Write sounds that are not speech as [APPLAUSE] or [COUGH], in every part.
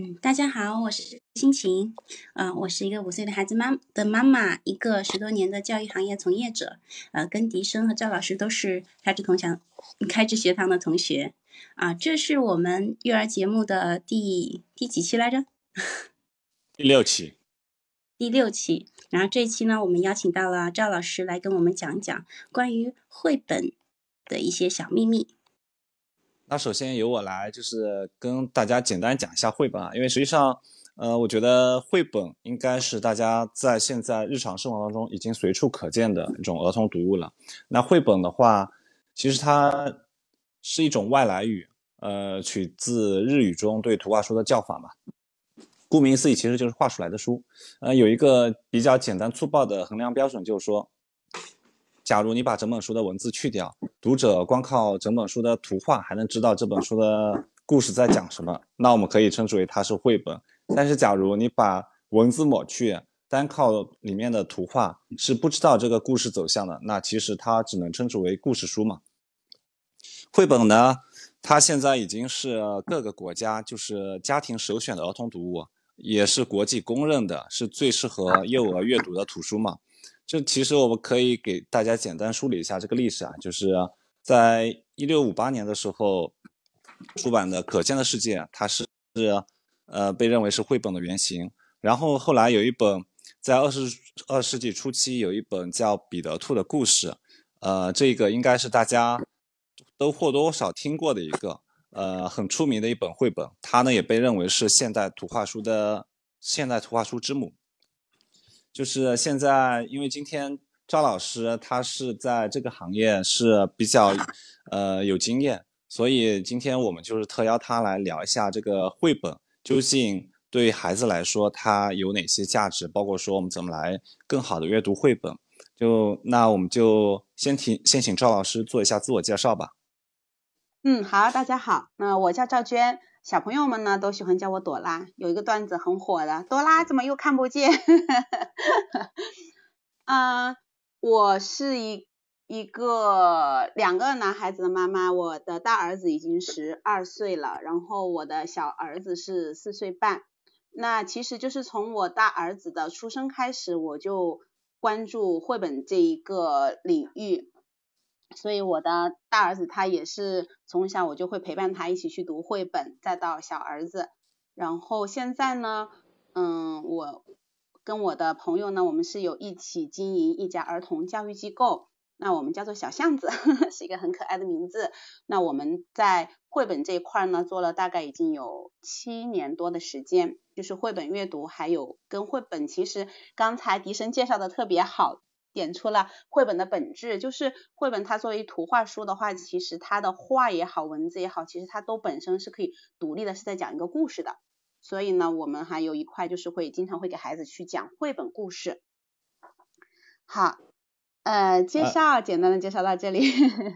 嗯，大家好，我是心情，呃，我是一个五岁的孩子妈的妈妈，一个十多年的教育行业从业者，呃，跟笛声和赵老师都是开智同享开智学堂的同学，啊，这是我们育儿节目的第第几期来着？[LAUGHS] 第六期。第六期，然后这一期呢，我们邀请到了赵老师来跟我们讲一讲关于绘本的一些小秘密。那首先由我来，就是跟大家简单讲一下绘本啊，因为实际上，呃，我觉得绘本应该是大家在现在日常生活当中已经随处可见的一种儿童读物了。那绘本的话，其实它是一种外来语，呃，取自日语中对图画书的叫法嘛。顾名思义，其实就是画出来的书。呃，有一个比较简单粗暴的衡量标准，就是说。假如你把整本书的文字去掉，读者光靠整本书的图画还能知道这本书的故事在讲什么，那我们可以称之为它是绘本。但是，假如你把文字抹去，单靠里面的图画是不知道这个故事走向的，那其实它只能称之为故事书嘛。绘本呢，它现在已经是各个国家就是家庭首选的儿童读物，也是国际公认的是最适合幼儿阅读的图书嘛。这其实我们可以给大家简单梳理一下这个历史啊，就是在一六五八年的时候出版的《可见的世界》，它是是呃被认为是绘本的原型。然后后来有一本在二十二世纪初期有一本叫《彼得兔的故事》，呃，这个应该是大家都或多或少听过的一个呃很出名的一本绘本，它呢也被认为是现代图画书的现代图画书之母。就是现在，因为今天赵老师他是在这个行业是比较，呃有经验，所以今天我们就是特邀他来聊一下这个绘本究竟对孩子来说它有哪些价值，包括说我们怎么来更好的阅读绘本。就那我们就先请先请赵老师做一下自我介绍吧。嗯，好，大家好，那我叫赵娟。小朋友们呢都喜欢叫我朵拉，有一个段子很火的，朵拉怎么又看不见？嗯，[LAUGHS] 我是一一个两个男孩子的妈妈，我的大儿子已经十二岁了，然后我的小儿子是四岁半。那其实就是从我大儿子的出生开始，我就关注绘本这一个领域。所以我的大儿子他也是从小我就会陪伴他一起去读绘本，再到小儿子，然后现在呢，嗯，我跟我的朋友呢，我们是有一起经营一家儿童教育机构，那我们叫做小巷子，[LAUGHS] 是一个很可爱的名字。那我们在绘本这一块呢，做了大概已经有七年多的时间，就是绘本阅读，还有跟绘本，其实刚才笛声介绍的特别好。点出了绘本的本质，就是绘本它作为图画书的话，其实它的画也好，文字也好，其实它都本身是可以独立的，是在讲一个故事的。所以呢，我们还有一块就是会经常会给孩子去讲绘本故事。好，呃，介绍简单的介绍到这里。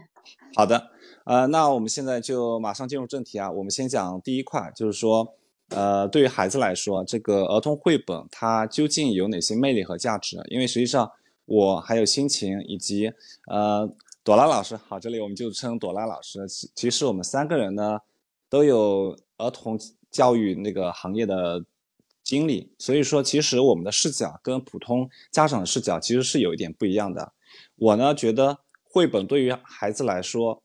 [LAUGHS] 好的，呃，那我们现在就马上进入正题啊。我们先讲第一块，就是说，呃，对于孩子来说，这个儿童绘本它究竟有哪些魅力和价值？因为实际上。我还有心情，以及呃朵拉老师，好，这里我们就称朵拉老师。其其实我们三个人呢都有儿童教育那个行业的经历，所以说其实我们的视角跟普通家长的视角其实是有一点不一样的。我呢觉得绘本对于孩子来说，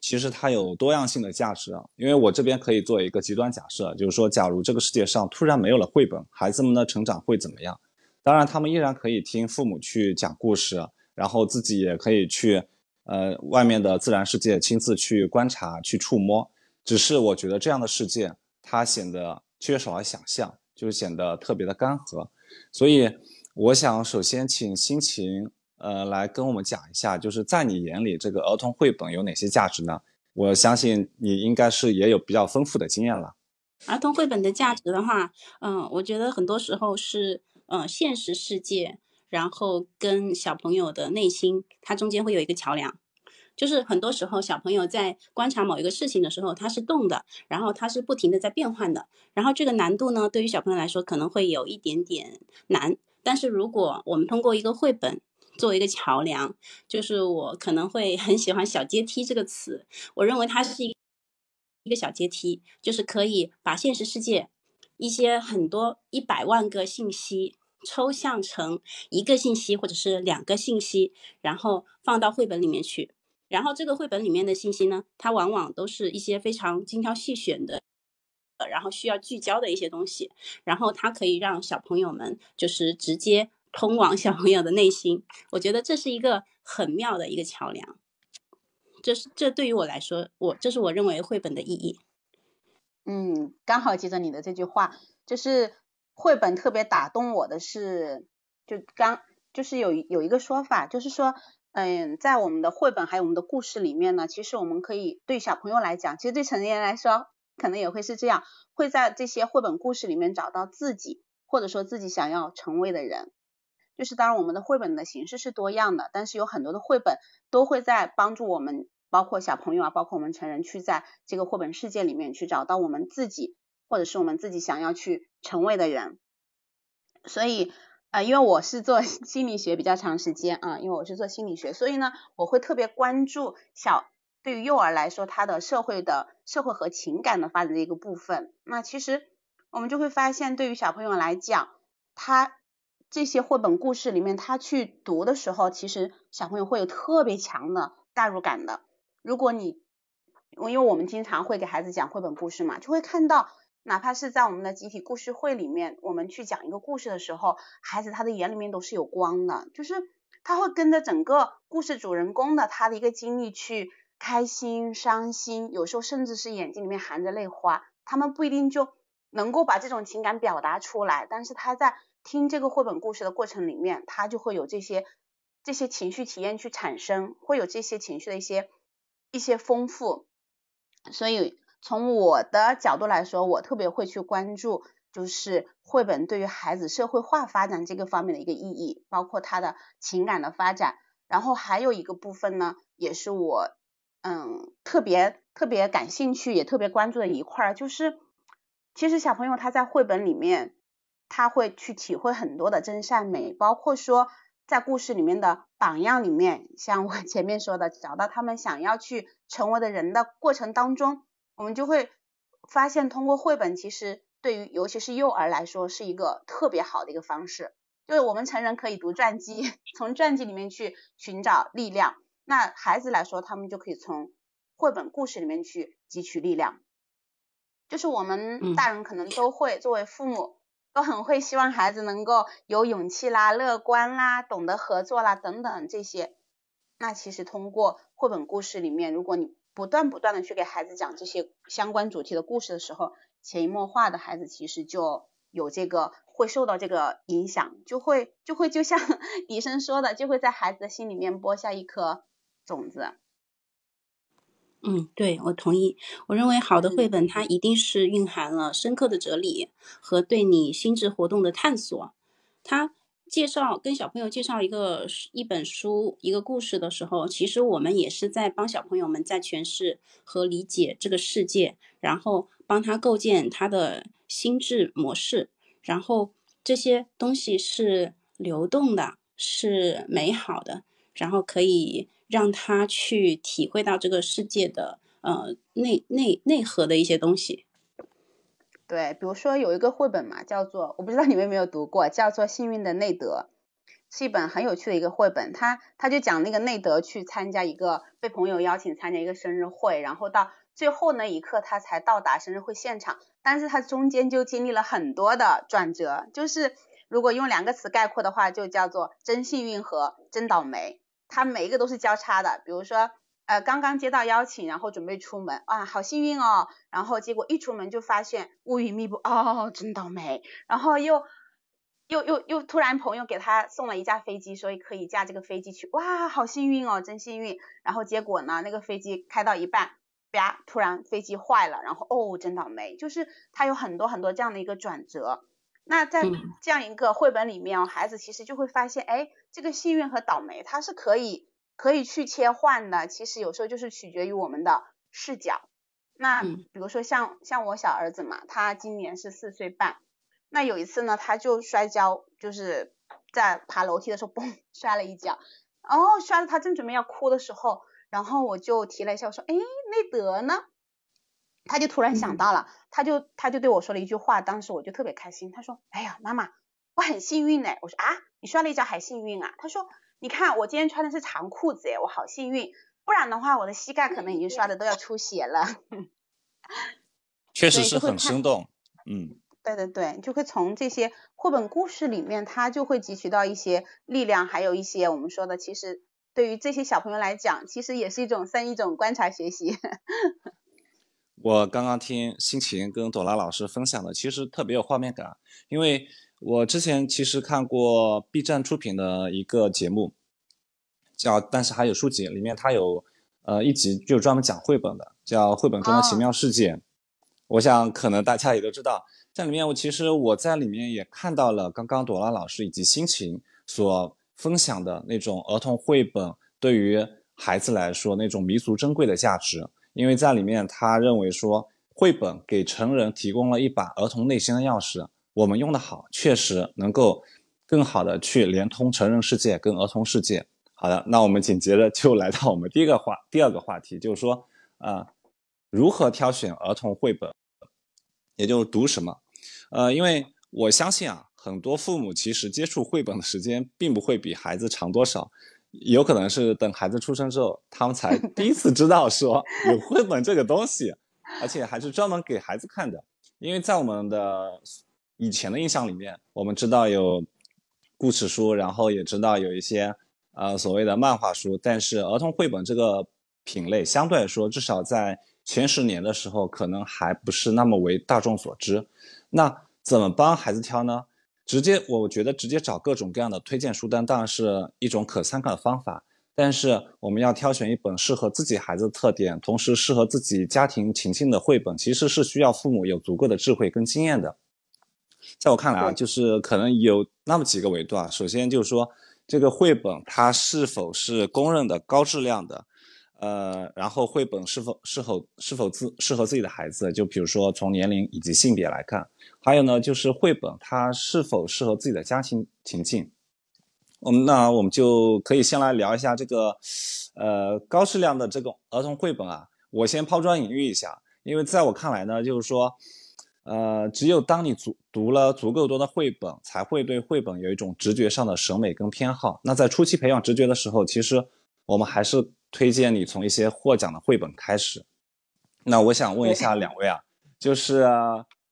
其实它有多样性的价值啊。因为我这边可以做一个极端假设，就是说假如这个世界上突然没有了绘本，孩子们的成长会怎么样？当然，他们依然可以听父母去讲故事，然后自己也可以去，呃，外面的自然世界亲自去观察、去触摸。只是我觉得这样的世界，它显得缺少了想象，就是显得特别的干涸。所以，我想首先请心情，呃，来跟我们讲一下，就是在你眼里，这个儿童绘本有哪些价值呢？我相信你应该是也有比较丰富的经验了。儿童绘本的价值的话，嗯，我觉得很多时候是。嗯，现实世界，然后跟小朋友的内心，它中间会有一个桥梁。就是很多时候，小朋友在观察某一个事情的时候，它是动的，然后它是不停的在变换的。然后这个难度呢，对于小朋友来说可能会有一点点难。但是如果我们通过一个绘本作为一个桥梁，就是我可能会很喜欢“小阶梯”这个词。我认为它是一一个小阶梯，就是可以把现实世界一些很多一百万个信息抽象成一个信息或者是两个信息，然后放到绘本里面去。然后这个绘本里面的信息呢，它往往都是一些非常精挑细选的，然后需要聚焦的一些东西。然后它可以让小朋友们就是直接通往小朋友的内心。我觉得这是一个很妙的一个桥梁。这是这对于我来说，我这是我认为绘本的意义。嗯，刚好接着你的这句话，就是绘本特别打动我的是，就刚就是有有一个说法，就是说，嗯，在我们的绘本还有我们的故事里面呢，其实我们可以对小朋友来讲，其实对成年人来说，可能也会是这样，会在这些绘本故事里面找到自己，或者说自己想要成为的人。就是当然，我们的绘本的形式是多样的，但是有很多的绘本都会在帮助我们。包括小朋友啊，包括我们成人，去在这个绘本世界里面去找到我们自己，或者是我们自己想要去成为的人。所以，呃，因为我是做 [LAUGHS] 心理学比较长时间啊，因为我是做心理学，所以呢，我会特别关注小对于幼儿来说，他的社会的社会和情感的发展的一个部分。那其实我们就会发现，对于小朋友来讲，他这些绘本故事里面，他去读的时候，其实小朋友会有特别强的代入感的。如果你，因为我们经常会给孩子讲绘本故事嘛，就会看到，哪怕是在我们的集体故事会里面，我们去讲一个故事的时候，孩子他的眼里面都是有光的，就是他会跟着整个故事主人公的他的一个经历去开心、伤心，有时候甚至是眼睛里面含着泪花，他们不一定就能够把这种情感表达出来，但是他在听这个绘本故事的过程里面，他就会有这些这些情绪体验去产生，会有这些情绪的一些。一些丰富，所以从我的角度来说，我特别会去关注，就是绘本对于孩子社会化发展这个方面的一个意义，包括他的情感的发展。然后还有一个部分呢，也是我嗯特别特别感兴趣，也特别关注的一块，就是其实小朋友他在绘本里面，他会去体会很多的真善美，包括说。在故事里面的榜样里面，[LAUGHS] 像我前面说的，找到他们想要去成为的人的过程当中，我们就会发现，通过绘本，其实对于尤其是幼儿来说，是一个特别好的一个方式。就是我们成人可以读传记，[LAUGHS] 从传记里面去寻找力量，那孩子来说，他们就可以从绘本故事里面去汲取力量。就是我们大人可能都会作为父母。都很会希望孩子能够有勇气啦、乐观啦、懂得合作啦等等这些。那其实通过绘本故事里面，如果你不断不断的去给孩子讲这些相关主题的故事的时候，潜移默化的孩子其实就有这个会受到这个影响，就会就会就像 [LAUGHS] 笛声说的，就会在孩子的心里面播下一颗种子。嗯，对，我同意。我认为好的绘本它一定是蕴含了深刻的哲理和对你心智活动的探索。它介绍跟小朋友介绍一个一本书、一个故事的时候，其实我们也是在帮小朋友们在诠释和理解这个世界，然后帮他构建他的心智模式。然后这些东西是流动的，是美好的，然后可以。让他去体会到这个世界的呃内内内核的一些东西。对，比如说有一个绘本嘛，叫做我不知道你们有没有读过，叫做《幸运的内德》，是一本很有趣的一个绘本。他他就讲那个内德去参加一个被朋友邀请参加一个生日会，然后到最后那一刻他才到达生日会现场，但是他中间就经历了很多的转折，就是如果用两个词概括的话，就叫做真幸运和真倒霉。他每一个都是交叉的，比如说，呃，刚刚接到邀请，然后准备出门，哇，好幸运哦，然后结果一出门就发现乌云密布，哦，真倒霉，然后又又又又突然朋友给他送了一架飞机，所以可以驾这个飞机去，哇，好幸运哦，真幸运，然后结果呢，那个飞机开到一半，啪，突然飞机坏了，然后哦，真倒霉，就是他有很多很多这样的一个转折。那在这样一个绘本里面，孩子其实就会发现，哎，这个幸运和倒霉它是可以可以去切换的。其实有时候就是取决于我们的视角。那比如说像像我小儿子嘛，他今年是四岁半。那有一次呢，他就摔跤，就是在爬楼梯的时候，[LAUGHS] 嘣，摔了一跤。然后，摔的他正准备要哭的时候，然后我就提了一下，我说，哎，内德呢？他就突然想到了，他就他就对我说了一句话，当时我就特别开心。他说：“哎呀，妈妈，我很幸运呢。”我说：“啊，你摔了一跤还幸运啊？”他说：“你看我今天穿的是长裤子，哎，我好幸运，不然的话我的膝盖可能已经摔的都要出血了。[LAUGHS] ”确实是很生动，嗯。对对对，就会从这些绘本故事里面，他就会汲取到一些力量，还有一些我们说的，其实对于这些小朋友来讲，其实也是一种算一种观察学习。[LAUGHS] 我刚刚听心情跟朵拉老师分享的，其实特别有画面感，因为我之前其实看过 B 站出品的一个节目，叫《但是还有书籍》，里面它有呃一集就专门讲绘本的，叫《绘本中的奇妙世界》。我想可能大家也都知道。在里面，我其实我在里面也看到了刚刚朵拉老师以及心情所分享的那种儿童绘本对于孩子来说那种弥足珍贵的价值。因为在里面，他认为说绘本给成人提供了一把儿童内心的钥匙，我们用的好，确实能够更好的去连通成人世界跟儿童世界。好的，那我们紧接着就来到我们第一个话第二个话题，就是说啊，如何挑选儿童绘本，也就是读什么。呃，因为我相信啊，很多父母其实接触绘本的时间并不会比孩子长多少，有可能是等孩子出生之后，他们才 [LAUGHS] 第一次知道说有绘本这个东西，而且还是专门给孩子看的。因为在我们的以前的印象里面，我们知道有故事书，然后也知道有一些呃所谓的漫画书，但是儿童绘本这个品类相对来说，至少在前十年的时候，可能还不是那么为大众所知。那怎么帮孩子挑呢？直接，我觉得直接找各种各样的推荐书单当然是一种可参考的方法。但是我们要挑选一本适合自己孩子的特点，同时适合自己家庭情境的绘本，其实是需要父母有足够的智慧跟经验的。在我看来啊，就是可能有那么几个维度啊。首先就是说，这个绘本它是否是公认的高质量的。呃，然后绘本是否是否是否自适合自己的孩子？就比如说从年龄以及性别来看，还有呢，就是绘本它是否适合自己的家庭情境？我们那我们就可以先来聊一下这个，呃，高质量的这个儿童绘本啊。我先抛砖引玉一下，因为在我看来呢，就是说，呃，只有当你足读了足够多的绘本，才会对绘本有一种直觉上的审美跟偏好。那在初期培养直觉的时候，其实我们还是。推荐你从一些获奖的绘本开始。那我想问一下两位啊，就是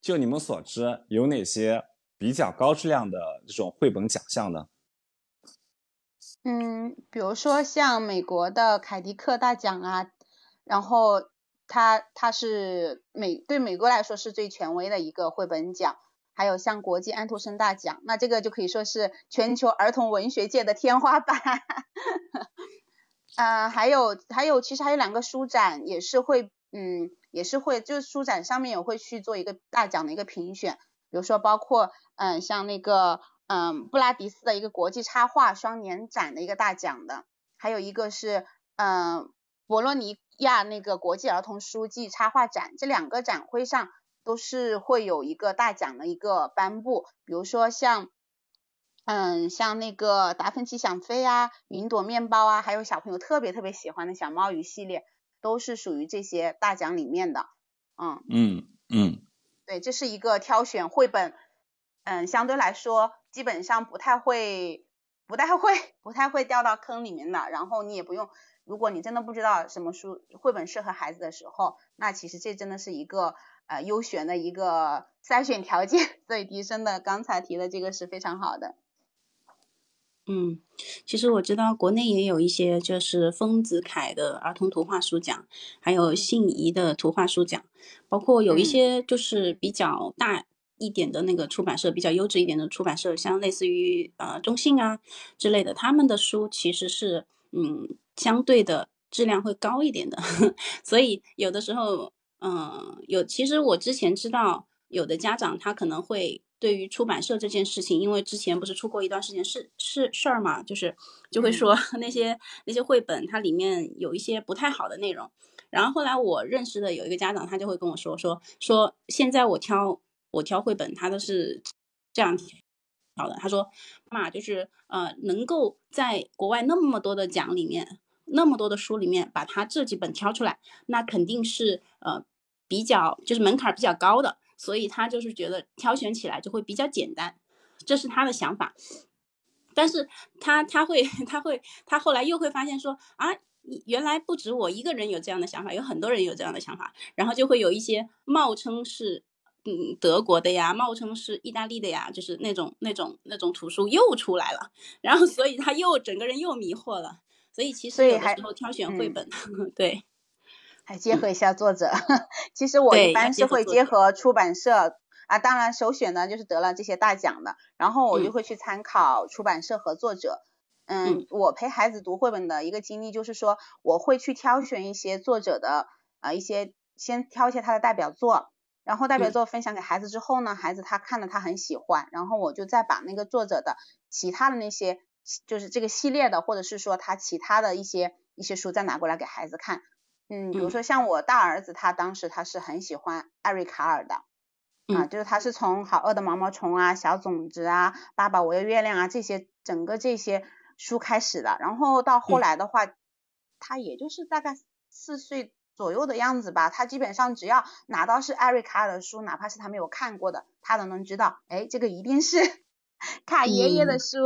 就你们所知，有哪些比较高质量的这种绘本奖项呢？嗯，比如说像美国的凯迪克大奖啊，然后它它是美对美国来说是最权威的一个绘本奖，还有像国际安徒生大奖，那这个就可以说是全球儿童文学界的天花板。[LAUGHS] 呃，还有还有，其实还有两个书展也是会，嗯，也是会，就是书展上面也会去做一个大奖的一个评选，比如说包括，嗯，像那个，嗯，布拉迪斯的一个国际插画双年展的一个大奖的，还有一个是，嗯，博洛尼亚那个国际儿童书记插画展，这两个展会上都是会有一个大奖的一个颁布，比如说像。嗯，像那个达芬奇想飞啊，云朵面包啊，还有小朋友特别特别喜欢的小猫鱼系列，都是属于这些大奖里面的。嗯嗯嗯，对，这是一个挑选绘本，嗯，相对来说基本上不太会，不太会，不太会掉到坑里面的。然后你也不用，如果你真的不知道什么书绘本适合孩子的时候，那其实这真的是一个呃优选的一个筛选条件。[LAUGHS] 所以迪生的刚才提的这个是非常好的。嗯，其实我知道国内也有一些，就是丰子恺的儿童图画书奖，还有信宜的图画书奖，包括有一些就是比较大一点的那个出版社，比较优质一点的出版社，像类似于呃中信啊之类的，他们的书其实是嗯相对的质量会高一点的，[LAUGHS] 所以有的时候嗯有，其实我之前知道有的家长他可能会。对于出版社这件事情，因为之前不是出过一段时间事事事儿嘛，就是就会说那些那些绘本它里面有一些不太好的内容。然后后来我认识的有一个家长，他就会跟我说说说现在我挑我挑绘本，他都是这样挑的。他说妈就是呃能够在国外那么多的奖里面，那么多的书里面，把他这几本挑出来，那肯定是呃比较就是门槛比较高的，所以他就是觉得挑选起来就会比较简单，这是他的想法。但是他他会他会他后来又会发现说啊，原来不止我一个人有这样的想法，有很多人有这样的想法，然后就会有一些冒称是嗯德国的呀，冒充是意大利的呀，就是那种那种那种图书又出来了，然后所以他又整个人又迷惑了，所以其实有的时候挑选绘本，[LAUGHS] 对，还结合一下作者，[LAUGHS] 其实 [LAUGHS] 我一般是会结合出版社。啊，当然首选呢就是得了这些大奖的，然后我就会去参考出版社和作者。嗯，我陪孩子读绘本的一个经历就是说，我会去挑选一些作者的啊一些，先挑一些他的代表作，然后代表作分享给孩子之后呢，孩子他看了他很喜欢，然后我就再把那个作者的其他的那些就是这个系列的，或者是说他其他的一些一些书再拿过来给孩子看。嗯，比如说像我大儿子，他当时他是很喜欢艾瑞卡尔的。啊，就是他是从好饿的毛毛虫啊、小种子啊、爸爸我要月亮啊这些整个这些书开始的，然后到后来的话，他也就是大概四岁左右的样子吧，他基本上只要拿到是艾瑞卡尔的书，哪怕是他没有看过的，他都能知道，哎，这个一定是 [LAUGHS] 卡爷爷的书，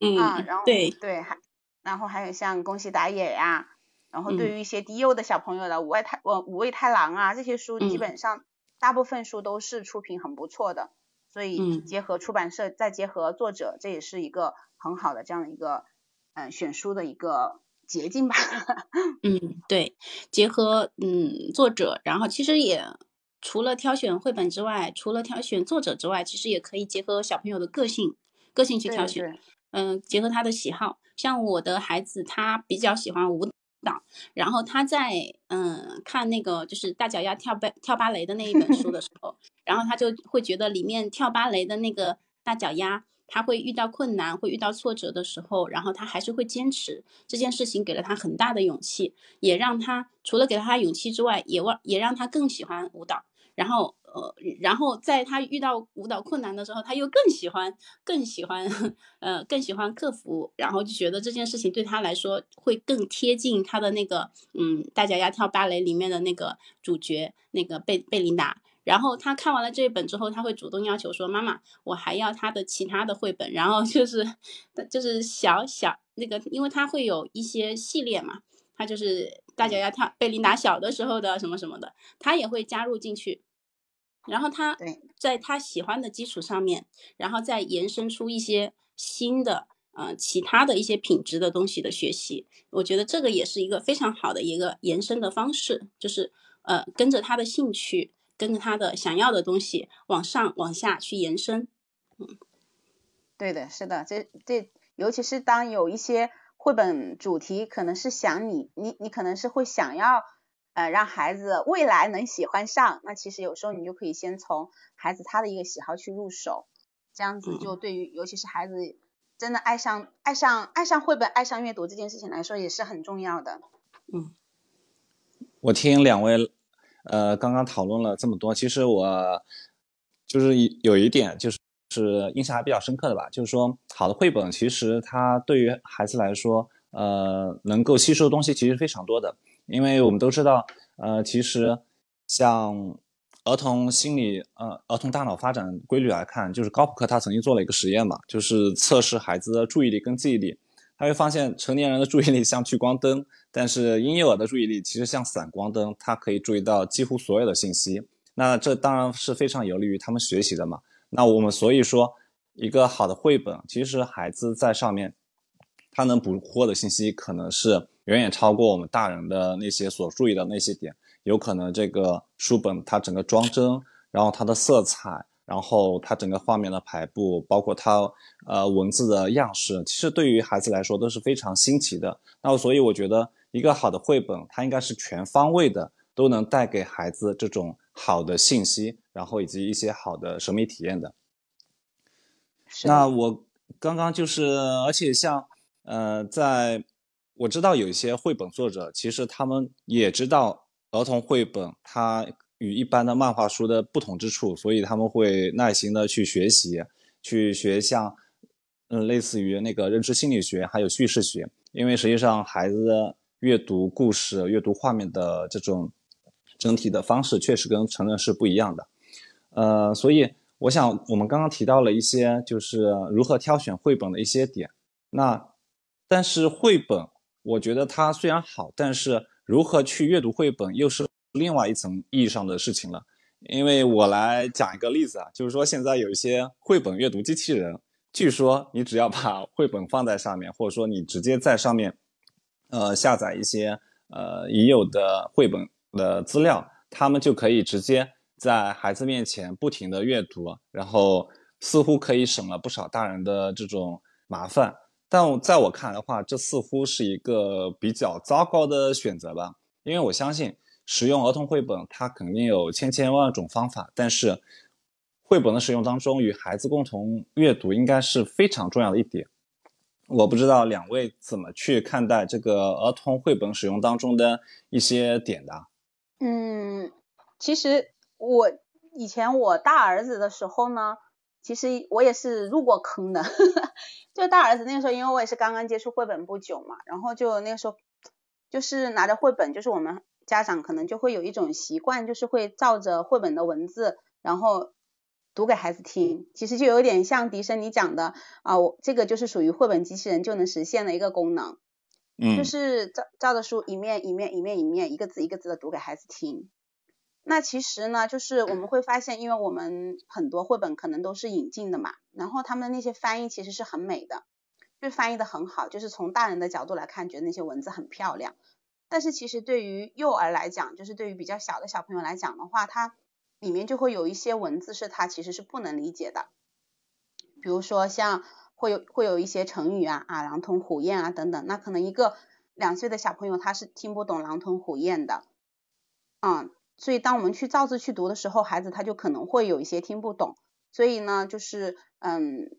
嗯，[LAUGHS] 啊，然后对。对，还然后还有像宫西达也呀，然后对于一些低幼的小朋友的五味太呃五味太郎啊这些书基本上。大部分书都是出品很不错的，所以结合出版社再结合作者，这也是一个很好的这样的一个嗯选书的一个捷径吧。[LAUGHS] 嗯，对，结合嗯作者，然后其实也除了挑选绘本之外，除了挑选作者之外，其实也可以结合小朋友的个性，个性去挑选。嗯，结合他的喜好，像我的孩子，他比较喜欢舞。蹈，然后他在嗯看那个就是大脚丫跳芭跳芭蕾的那一本书的时 [LAUGHS] 候，然后他就会觉得里面跳芭蕾的那个大脚丫，他会遇到困难，会遇到挫折的时候，然后他还是会坚持这件事情，给了他很大的勇气，也让他除了给了他勇气之外，也望也让他更喜欢舞蹈，然后。呃，然后在他遇到舞蹈困难的时候，他又更喜欢，更喜欢，呃，更喜欢克服，然后就觉得这件事情对他来说会更贴近他的那个，嗯，大脚丫跳芭蕾里面的那个主角，那个贝贝琳达。然后他看完了这一本之后，他会主动要求说：“妈妈，我还要他的其他的绘本。”然后就是，就是小小那个，因为他会有一些系列嘛，他就是大脚丫跳贝琳达小的时候的什么什么的，他也会加入进去。然后他在他喜欢的基础上面，然后再延伸出一些新的呃其他的一些品质的东西的学习，我觉得这个也是一个非常好的一个延伸的方式，就是呃跟着他的兴趣，跟着他的想要的东西往上往下去延伸。嗯，对的，是的，这这尤其是当有一些绘本主题可能是想你你你可能是会想要。呃，让孩子未来能喜欢上，那其实有时候你就可以先从孩子他的一个喜好去入手，这样子就对于尤其是孩子真的爱上爱上爱上绘本、爱上阅读这件事情来说也是很重要的。嗯，我听两位呃刚刚讨论了这么多，其实我就是有一点就是是印象还比较深刻的吧，就是说好的绘本其实它对于孩子来说，呃，能够吸收的东西其实非常多的。因为我们都知道，呃，其实像儿童心理，呃，儿童大脑发展规律来看，就是高普克他曾经做了一个实验嘛，就是测试孩子的注意力跟记忆力，他会发现成年人的注意力像聚光灯，但是婴幼儿的注意力其实像散光灯，它可以注意到几乎所有的信息。那这当然是非常有利于他们学习的嘛。那我们所以说，一个好的绘本，其实孩子在上面，他能捕获的信息可能是。远远超过我们大人的那些所注意的那些点，有可能这个书本它整个装帧，然后它的色彩，然后它整个画面的排布，包括它呃文字的样式，其实对于孩子来说都是非常新奇的。那所以我觉得一个好的绘本，它应该是全方位的，都能带给孩子这种好的信息，然后以及一些好的审美体验的。那我刚刚就是，而且像呃在。我知道有一些绘本作者，其实他们也知道儿童绘本它与一般的漫画书的不同之处，所以他们会耐心的去学习，去学像，嗯，类似于那个认知心理学还有叙事学，因为实际上孩子阅读故事、阅读画面的这种整体的方式确实跟成人是不一样的。呃，所以我想我们刚刚提到了一些就是如何挑选绘本的一些点。那但是绘本，我觉得它虽然好，但是如何去阅读绘本又是另外一层意义上的事情了。因为我来讲一个例子啊，就是说现在有一些绘本阅读机器人，据说你只要把绘本放在上面，或者说你直接在上面，呃，下载一些呃已有的绘本的资料，他们就可以直接在孩子面前不停的阅读，然后似乎可以省了不少大人的这种麻烦。但在我看来的话，这似乎是一个比较糟糕的选择吧，因为我相信。使用儿童绘本，它肯定有千千万万种方法，但是绘本的使用当中，与孩子共同阅读应该是非常重要的一点。我不知道两位怎么去看待这个儿童绘本使用当中的一些点的？嗯，其实我以前我大儿子的时候呢，其实我也是入过坑的。[LAUGHS] 就大儿子那个时候，因为我也是刚刚接触绘本不久嘛，然后就那个时候就是拿着绘本，就是我们。家长可能就会有一种习惯，就是会照着绘本的文字，然后读给孩子听。其实就有点像迪生你讲的啊，我这个就是属于绘本机器人就能实现的一个功能，嗯，就是照照着书一面一面一面一面一个字一个字的读给孩子听。那其实呢，就是我们会发现，因为我们很多绘本可能都是引进的嘛，然后他们那些翻译其实是很美的，就翻译的很好，就是从大人的角度来看，觉得那些文字很漂亮。但是其实对于幼儿来讲，就是对于比较小的小朋友来讲的话，它里面就会有一些文字是他其实是不能理解的，比如说像会有会有一些成语啊啊狼吞虎咽啊等等，那可能一个两岁的小朋友他是听不懂狼吞虎咽的，嗯，所以当我们去照字去读的时候，孩子他就可能会有一些听不懂，所以呢就是嗯，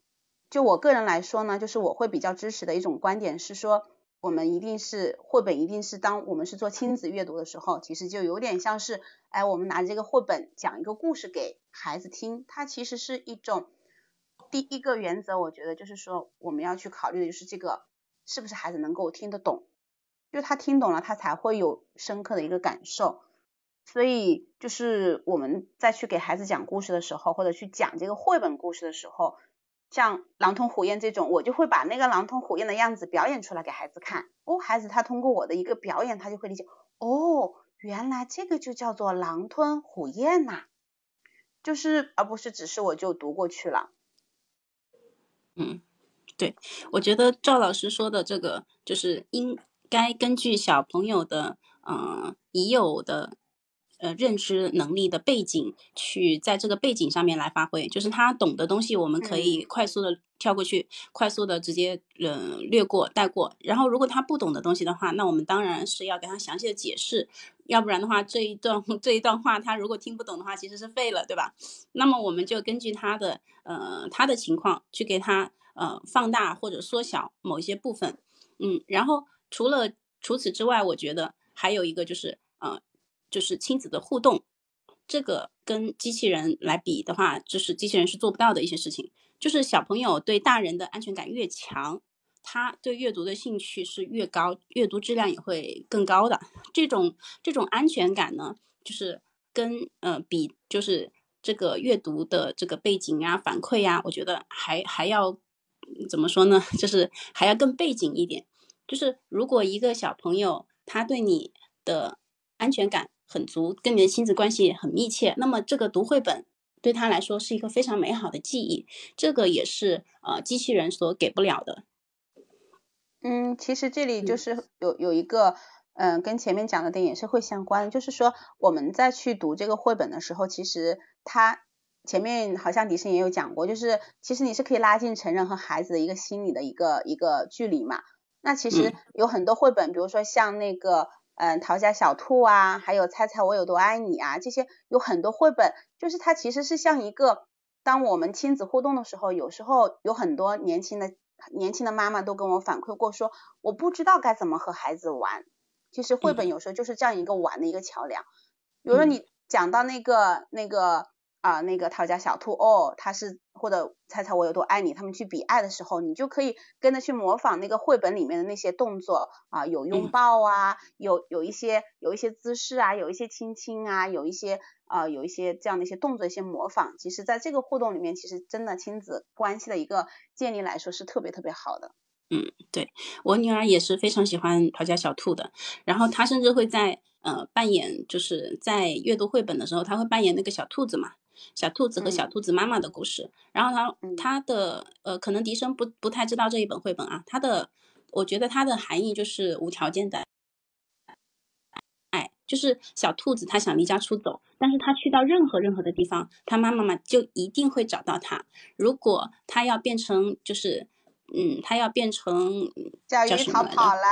就我个人来说呢，就是我会比较支持的一种观点是说。我们一定是绘本，一定是当我们是做亲子阅读的时候，其实就有点像是，哎，我们拿这个绘本讲一个故事给孩子听，它其实是一种第一个原则，我觉得就是说我们要去考虑的就是这个是不是孩子能够听得懂，就他听懂了，他才会有深刻的一个感受，所以就是我们再去给孩子讲故事的时候，或者去讲这个绘本故事的时候。像狼吞虎咽这种，我就会把那个狼吞虎咽的样子表演出来给孩子看。哦，孩子他通过我的一个表演，他就会理解。哦，原来这个就叫做狼吞虎咽呐，就是而不是只是我就读过去了。嗯，对，我觉得赵老师说的这个就是应该根据小朋友的嗯已有的。呃，认知能力的背景去在这个背景上面来发挥，就是他懂的东西，我们可以快速的跳过去，快速的直接呃略过带过。然后如果他不懂的东西的话，那我们当然是要给他详细的解释，要不然的话这一段 [LAUGHS] 这一段话他如果听不懂的话，其实是废了，对吧？那么我们就根据他的呃他的情况去给他呃放大或者缩小某一些部分，嗯，然后除了除此之外，我觉得还有一个就是呃。就是亲子的互动，这个跟机器人来比的话，就是机器人是做不到的一些事情。就是小朋友对大人的安全感越强，他对阅读的兴趣是越高，阅读质量也会更高的。这种这种安全感呢，就是跟呃比，就是这个阅读的这个背景啊、反馈呀，我觉得还还要怎么说呢？[LAUGHS] 就是还要更背景一点。就是如果一个小朋友他对你的安全感，很足，跟你的亲子关系很密切。那么这个读绘本对他来说是一个非常美好的记忆，这个也是呃机器人所给不了的。嗯，其实这里就是有有一个嗯跟前面讲的点也是会相关的，就是说我们在去读这个绘本的时候，其实他前面好像迪生也有讲过，就是其实你是可以拉近成人和孩子的一个心理的一个一个距离嘛。那其实有很多绘本，比如说像那个。嗯，逃家小兔啊，还有猜猜我有多爱你啊，这些有很多绘本，就是它其实是像一个，当我们亲子互动的时候，有时候有很多年轻的年轻的妈妈都跟我反馈过，说我不知道该怎么和孩子玩。其实绘本有时候就是这样一个玩的一个桥梁。比如说你讲到那个那个啊，那个讨价小兔哦，他是或者猜猜我有多爱你，他们去比爱的时候，你就可以跟着去模仿那个绘本里面的那些动作啊，有拥抱啊，有有一些有一些姿势啊，有一些亲亲啊，有一些啊有一些这样的一些动作一些模仿，其实在这个互动里面，其实真的亲子关系的一个建立来说是特别特别好的。嗯，对我女儿也是非常喜欢讨价小兔的，然后她甚至会在呃扮演，就是在阅读绘本的时候，她会扮演那个小兔子嘛。小兔子和小兔子妈妈的故事，然后他他的呃，可能笛声不不太知道这一本绘本啊，它的我觉得它的含义就是无条件的爱，就是小兔子它想离家出走，但是它去到任何任何的地方，它妈妈嘛就一定会找到它。如果它要变成就是。嗯，他要变成叫什么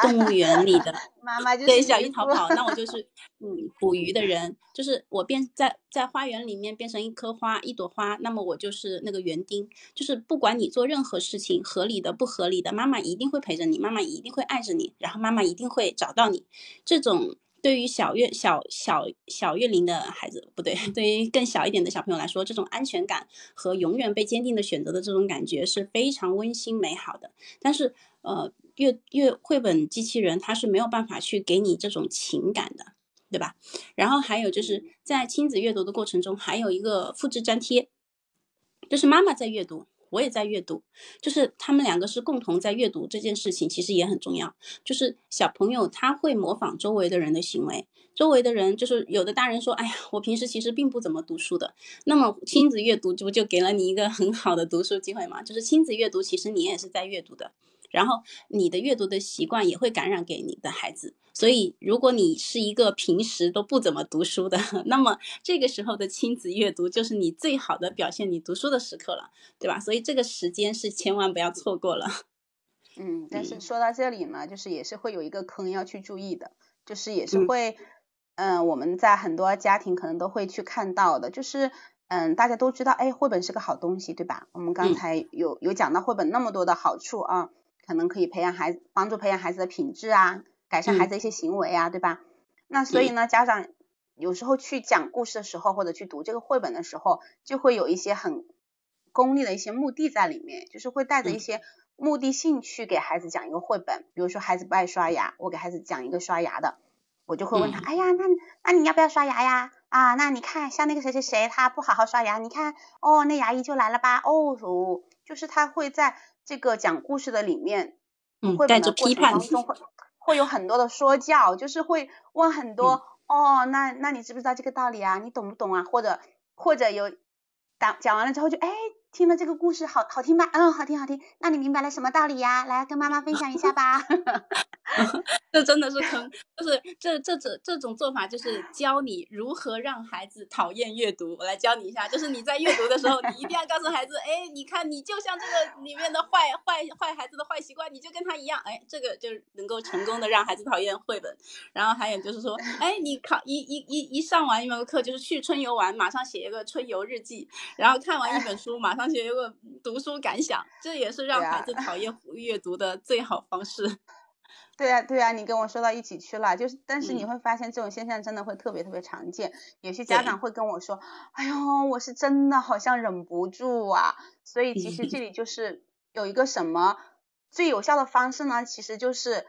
动物园里的 [LAUGHS] 妈妈，对小鱼逃跑，那我就 [LAUGHS] 是嗯捕鱼的人，就是我变在在花园里面变成一棵花一朵花，那么我就是那个园丁，就是不管你做任何事情，合理的不合理的，妈妈一定会陪着你，妈妈一定会爱着你，然后妈妈一定会找到你，这种。对于小月小小小月龄的孩子，不对，对于更小一点的小朋友来说，这种安全感和永远被坚定的选择的这种感觉是非常温馨美好的。但是，呃，阅阅绘本机器人它是没有办法去给你这种情感的，对吧？然后还有就是在亲子阅读的过程中，还有一个复制粘贴，就是妈妈在阅读。我也在阅读，就是他们两个是共同在阅读这件事情，其实也很重要。就是小朋友他会模仿周围的人的行为，周围的人就是有的大人说：“哎呀，我平时其实并不怎么读书的。”那么亲子阅读不就给了你一个很好的读书机会嘛？就是亲子阅读，其实你也是在阅读的。然后你的阅读的习惯也会感染给你的孩子，所以如果你是一个平时都不怎么读书的，[LAUGHS] 那么这个时候的亲子阅读就是你最好的表现你读书的时刻了，对吧？所以这个时间是千万不要错过了。[LAUGHS] 嗯，但是说到这里呢，就是也是会有一个坑要去注意的，就是也是会，嗯，我们在很多家庭可能都会去看到的，就是嗯，大家都知道，哎，绘本是个好东西，对吧？我们刚才有有讲到绘本那么多的好处啊。可能可以培养孩子，帮助培养孩子的品质啊，改善孩子一些行为啊，对吧？那所以呢，家长有时候去讲故事的时候，或者去读这个绘本的时候，就会有一些很功利的一些目的在里面，就是会带着一些目的性去给孩子讲一个绘本。比如说孩子不爱刷牙，我给孩子讲一个刷牙的，我就会问他，哎呀，那那你要不要刷牙呀？啊，那你看像那个谁谁谁，他不好好刷牙，你看，哦，那牙医就来了吧？哦，就是他会在。这个讲故事的里面，嗯，带着批判中会会有很多的说教，就是会问很多哦，那那你知不知道这个道理啊？你懂不懂啊？或者或者有讲讲完了之后就哎。听了这个故事好好听吧？嗯，好听好听。那你明白了什么道理呀？来跟妈妈分享一下吧。[LAUGHS] 这真的是坑，就是这这这这种做法就是教你如何让孩子讨厌阅读。我来教你一下，就是你在阅读的时候，你一定要告诉孩子，哎，你看你就像这个里面的坏坏坏孩子的坏习惯，你就跟他一样，哎，这个就能够成功的让孩子讨厌绘本。然后还有就是说，哎，你考一一一一上完一门课，就是去春游玩，马上写一个春游日记，然后看完一本书，马。上写一个读书感想，这也是让孩子讨厌阅读的最好方式。对呀，对呀，你跟我说到一起去了，就是，但是你会发现这种现象真的会特别特别常见。有些家长会跟我说：“哎呦，我是真的好像忍不住啊。”所以其实这 [LAUGHS] 里就是有一个什么最有效的方式呢？其实就是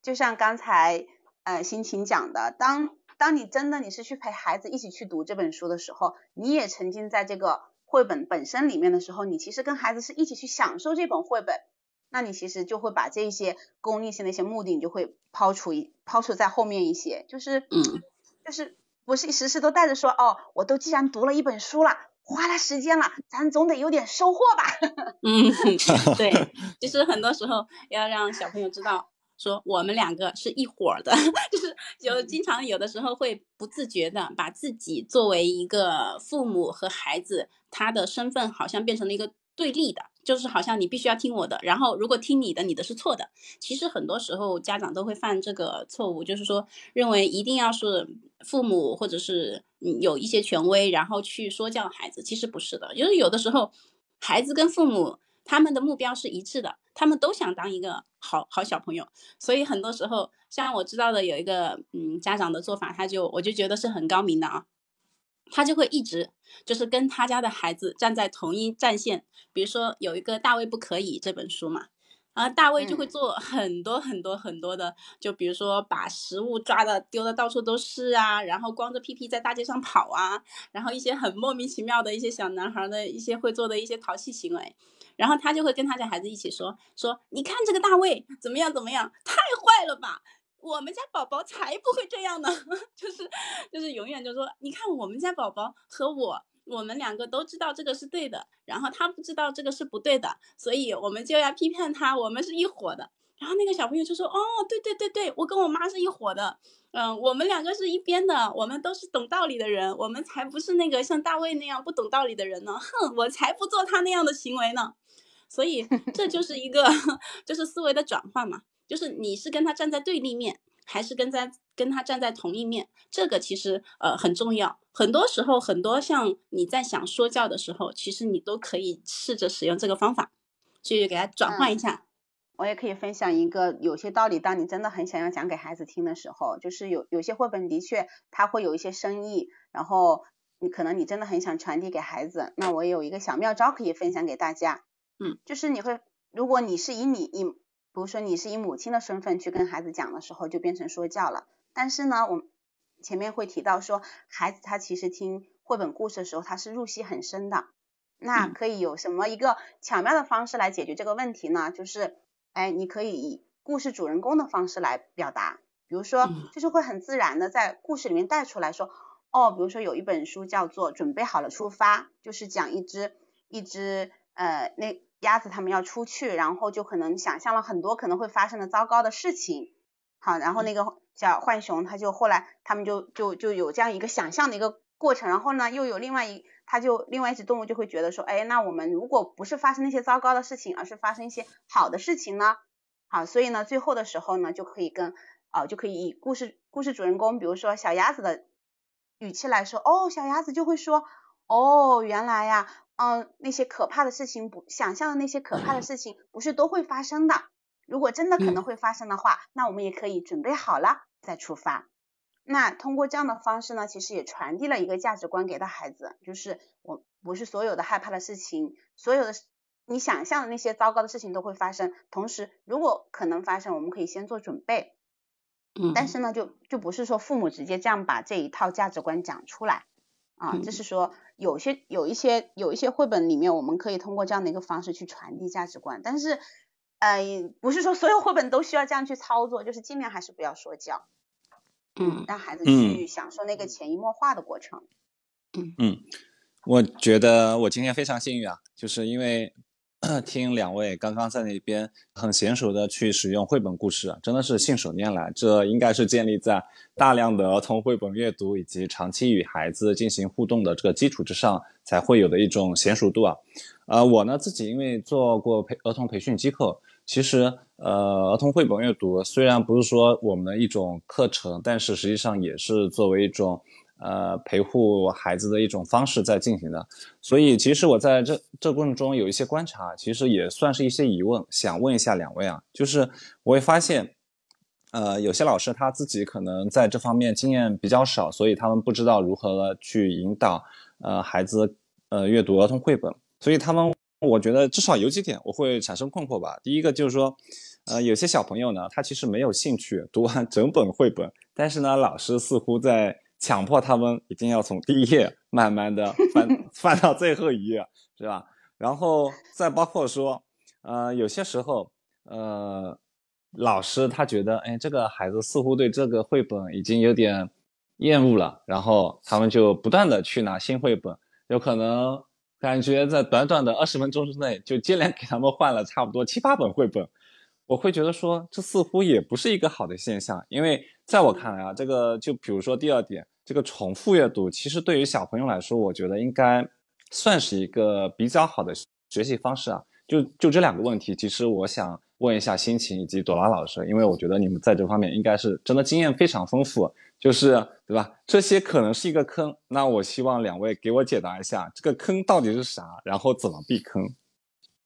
就像刚才呃心情讲的，当当你真的你是去陪孩子一起去读这本书的时候，你也沉浸在这个。绘本本身里面的时候，你其实跟孩子是一起去享受这本绘本，那你其实就会把这些功利性的一些目的，你就会抛除一抛除在后面一些，就是嗯，就是不是时时都带着说哦，我都既然读了一本书了，花了时间了，咱总得有点收获吧。[LAUGHS] 嗯，[LAUGHS] 对，其实很多时候要让小朋友知道。说我们两个是一伙儿的，[LAUGHS] 就是有经常有的时候会不自觉的把自己作为一个父母和孩子，他的身份好像变成了一个对立的，就是好像你必须要听我的，然后如果听你的，你的是错的。其实很多时候家长都会犯这个错误，就是说认为一定要是父母或者是有一些权威，然后去说教孩子。其实不是的，就是有的时候孩子跟父母。他们的目标是一致的，他们都想当一个好好小朋友，所以很多时候，像我知道的有一个嗯家长的做法，他就我就觉得是很高明的啊。他就会一直就是跟他家的孩子站在同一战线。比如说有一个《大卫不可以》这本书嘛，然后大卫就会做很多很多很多的，就比如说把食物抓的丢的到处都是啊，然后光着屁屁在大街上跑啊，然后一些很莫名其妙的一些小男孩的一些会做的一些淘气行为，然后他就会跟他家孩子一起说说，你看这个大卫怎么样怎么样，太坏了吧。我们家宝宝才不会这样呢，[LAUGHS] 就是就是永远就说，你看我们家宝宝和我，我们两个都知道这个是对的，然后他不知道这个是不对的，所以我们就要批判他，我们是一伙的。然后那个小朋友就说，哦，对对对对，我跟我妈是一伙的，嗯，我们两个是一边的，我们都是懂道理的人，我们才不是那个像大卫那样不懂道理的人呢，哼，我才不做他那样的行为呢。所以这就是一个 [LAUGHS] 就是思维的转换嘛。就是你是跟他站在对立面，还是跟在跟他站在同一面？这个其实呃很重要。很多时候，很多像你在想说教的时候，其实你都可以试着使用这个方法，去给他转换一下。我也可以分享一个有些道理，当你真的很想要讲给孩子听的时候，就是有有些绘本的确它会有一些深意，然后你可能你真的很想传递给孩子。那我有一个小妙招可以分享给大家，嗯，就是你会，如果你是以你以比如说你是以母亲的身份去跟孩子讲的时候，就变成说教了。但是呢，我前面会提到说，孩子他其实听绘本故事的时候，他是入戏很深的。那可以有什么一个巧妙的方式来解决这个问题呢？就是，哎，你可以以故事主人公的方式来表达，比如说，就是会很自然的在故事里面带出来说，哦，比如说有一本书叫做《准备好了出发》，就是讲一只一只呃那。鸭子他们要出去，然后就可能想象了很多可能会发生的糟糕的事情。好，然后那个小浣熊，他就后来他们就就就有这样一个想象的一个过程。然后呢，又有另外一，他就另外一只动物就会觉得说，哎，那我们如果不是发生那些糟糕的事情，而是发生一些好的事情呢？好，所以呢，最后的时候呢，就可以跟啊，就可以以故事故事主人公，比如说小鸭子的语气来说，哦，小鸭子就会说，哦，原来呀。嗯，那些可怕的事情不想象的那些可怕的事情不是都会发生的。如果真的可能会发生的话，那我们也可以准备好了再出发。那通过这样的方式呢，其实也传递了一个价值观给到孩子，就是我不是所有的害怕的事情，所有的你想象的那些糟糕的事情都会发生。同时，如果可能发生，我们可以先做准备。嗯，但是呢，就就不是说父母直接这样把这一套价值观讲出来。啊，就是说有些有一些有一些绘本里面，我们可以通过这样的一个方式去传递价值观，但是，呃，不是说所有绘本都需要这样去操作，就是尽量还是不要说教，嗯，让孩子去享受那个潜移默化的过程。嗯嗯，我觉得我今天非常幸运啊，就是因为。[CLEARS THROAT] 听两位刚刚在那边很娴熟的去使用绘本故事，真的是信手拈来。这应该是建立在大量的儿童绘本阅读以及长期与孩子进行互动的这个基础之上才会有的一种娴熟度啊。呃，我呢自己因为做过培儿童培训机构，其实呃儿童绘本阅读虽然不是说我们的一种课程，但是实际上也是作为一种。呃，陪护孩子的一种方式在进行的，所以其实我在这这过程中有一些观察，其实也算是一些疑问，想问一下两位啊，就是我会发现，呃，有些老师他自己可能在这方面经验比较少，所以他们不知道如何去引导呃孩子呃阅读儿童绘本，所以他们我觉得至少有几点我会产生困惑吧。第一个就是说，呃，有些小朋友呢，他其实没有兴趣读完整本绘本，但是呢，老师似乎在。强迫他们一定要从第一页慢慢的翻 [LAUGHS] 翻到最后一页，是吧？然后再包括说，呃，有些时候，呃，老师他觉得，哎，这个孩子似乎对这个绘本已经有点厌恶了，然后他们就不断的去拿新绘本，有可能感觉在短短的二十分钟之内就接连给他们换了差不多七八本绘本。我会觉得说，这似乎也不是一个好的现象，因为在我看来啊，这个就比如说第二点，这个重复阅读，其实对于小朋友来说，我觉得应该算是一个比较好的学习方式啊。就就这两个问题，其实我想问一下心情以及朵拉老师，因为我觉得你们在这方面应该是真的经验非常丰富，就是对吧？这些可能是一个坑，那我希望两位给我解答一下，这个坑到底是啥，然后怎么避坑。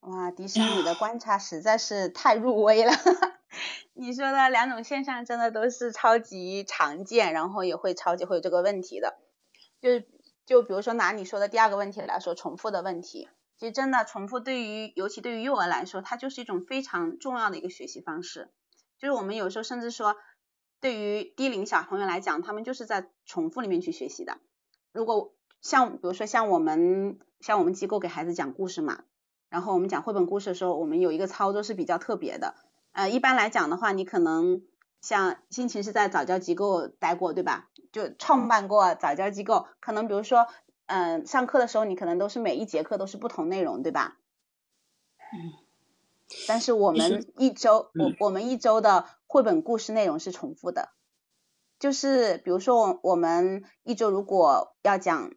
哇，迪士尼的观察实在是太入微了。[LAUGHS] 你说的两种现象真的都是超级常见，然后也会超级会有这个问题的。就是就比如说拿你说的第二个问题来说，重复的问题，其实真的重复对于尤其对于幼儿来说，它就是一种非常重要的一个学习方式。就是我们有时候甚至说，对于低龄小朋友来讲，他们就是在重复里面去学习的。如果像比如说像我们像我们机构给孩子讲故事嘛，然后我们讲绘本故事的时候，我们有一个操作是比较特别的。呃，一般来讲的话，你可能像心情是在早教机构待过，对吧？就创办过早教机构，可能比如说，嗯，上课的时候你可能都是每一节课都是不同内容，对吧？嗯。但是我们一周，我我们一周的绘本故事内容是重复的，就是比如说我我们一周如果要讲，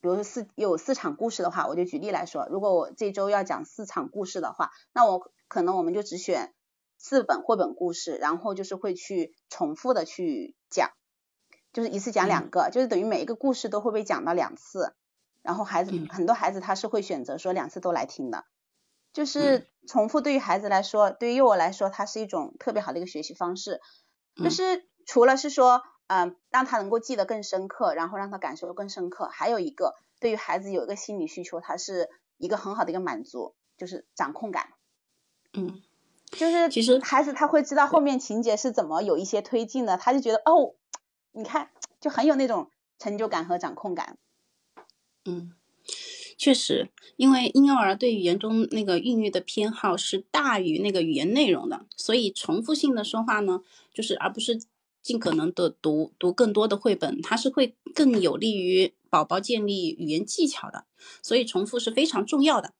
比如说四有四场故事的话，我就举例来说，如果我这周要讲四场故事的话，那我可能我们就只选四本绘本故事，然后就是会去重复的去讲。就是一次讲两个，就是等于每一个故事都会被讲到两次，然后孩子很多孩子他是会选择说两次都来听的，就是重复对于孩子来说，对于幼儿来说，它是一种特别好的一个学习方式，就是除了是说，嗯，让他能够记得更深刻，然后让他感受更深刻，还有一个对于孩子有一个心理需求，他是一个很好的一个满足，就是掌控感，嗯，就是其实孩子他会知道后面情节是怎么有一些推进的，他就觉得哦。你看，就很有那种成就感和掌控感。嗯，确实，因为婴幼儿对语言中那个孕育的偏好是大于那个语言内容的，所以重复性的说话呢，就是而不是尽可能的读读更多的绘本，它是会更有利于宝宝建立语言技巧的。所以重复是非常重要的，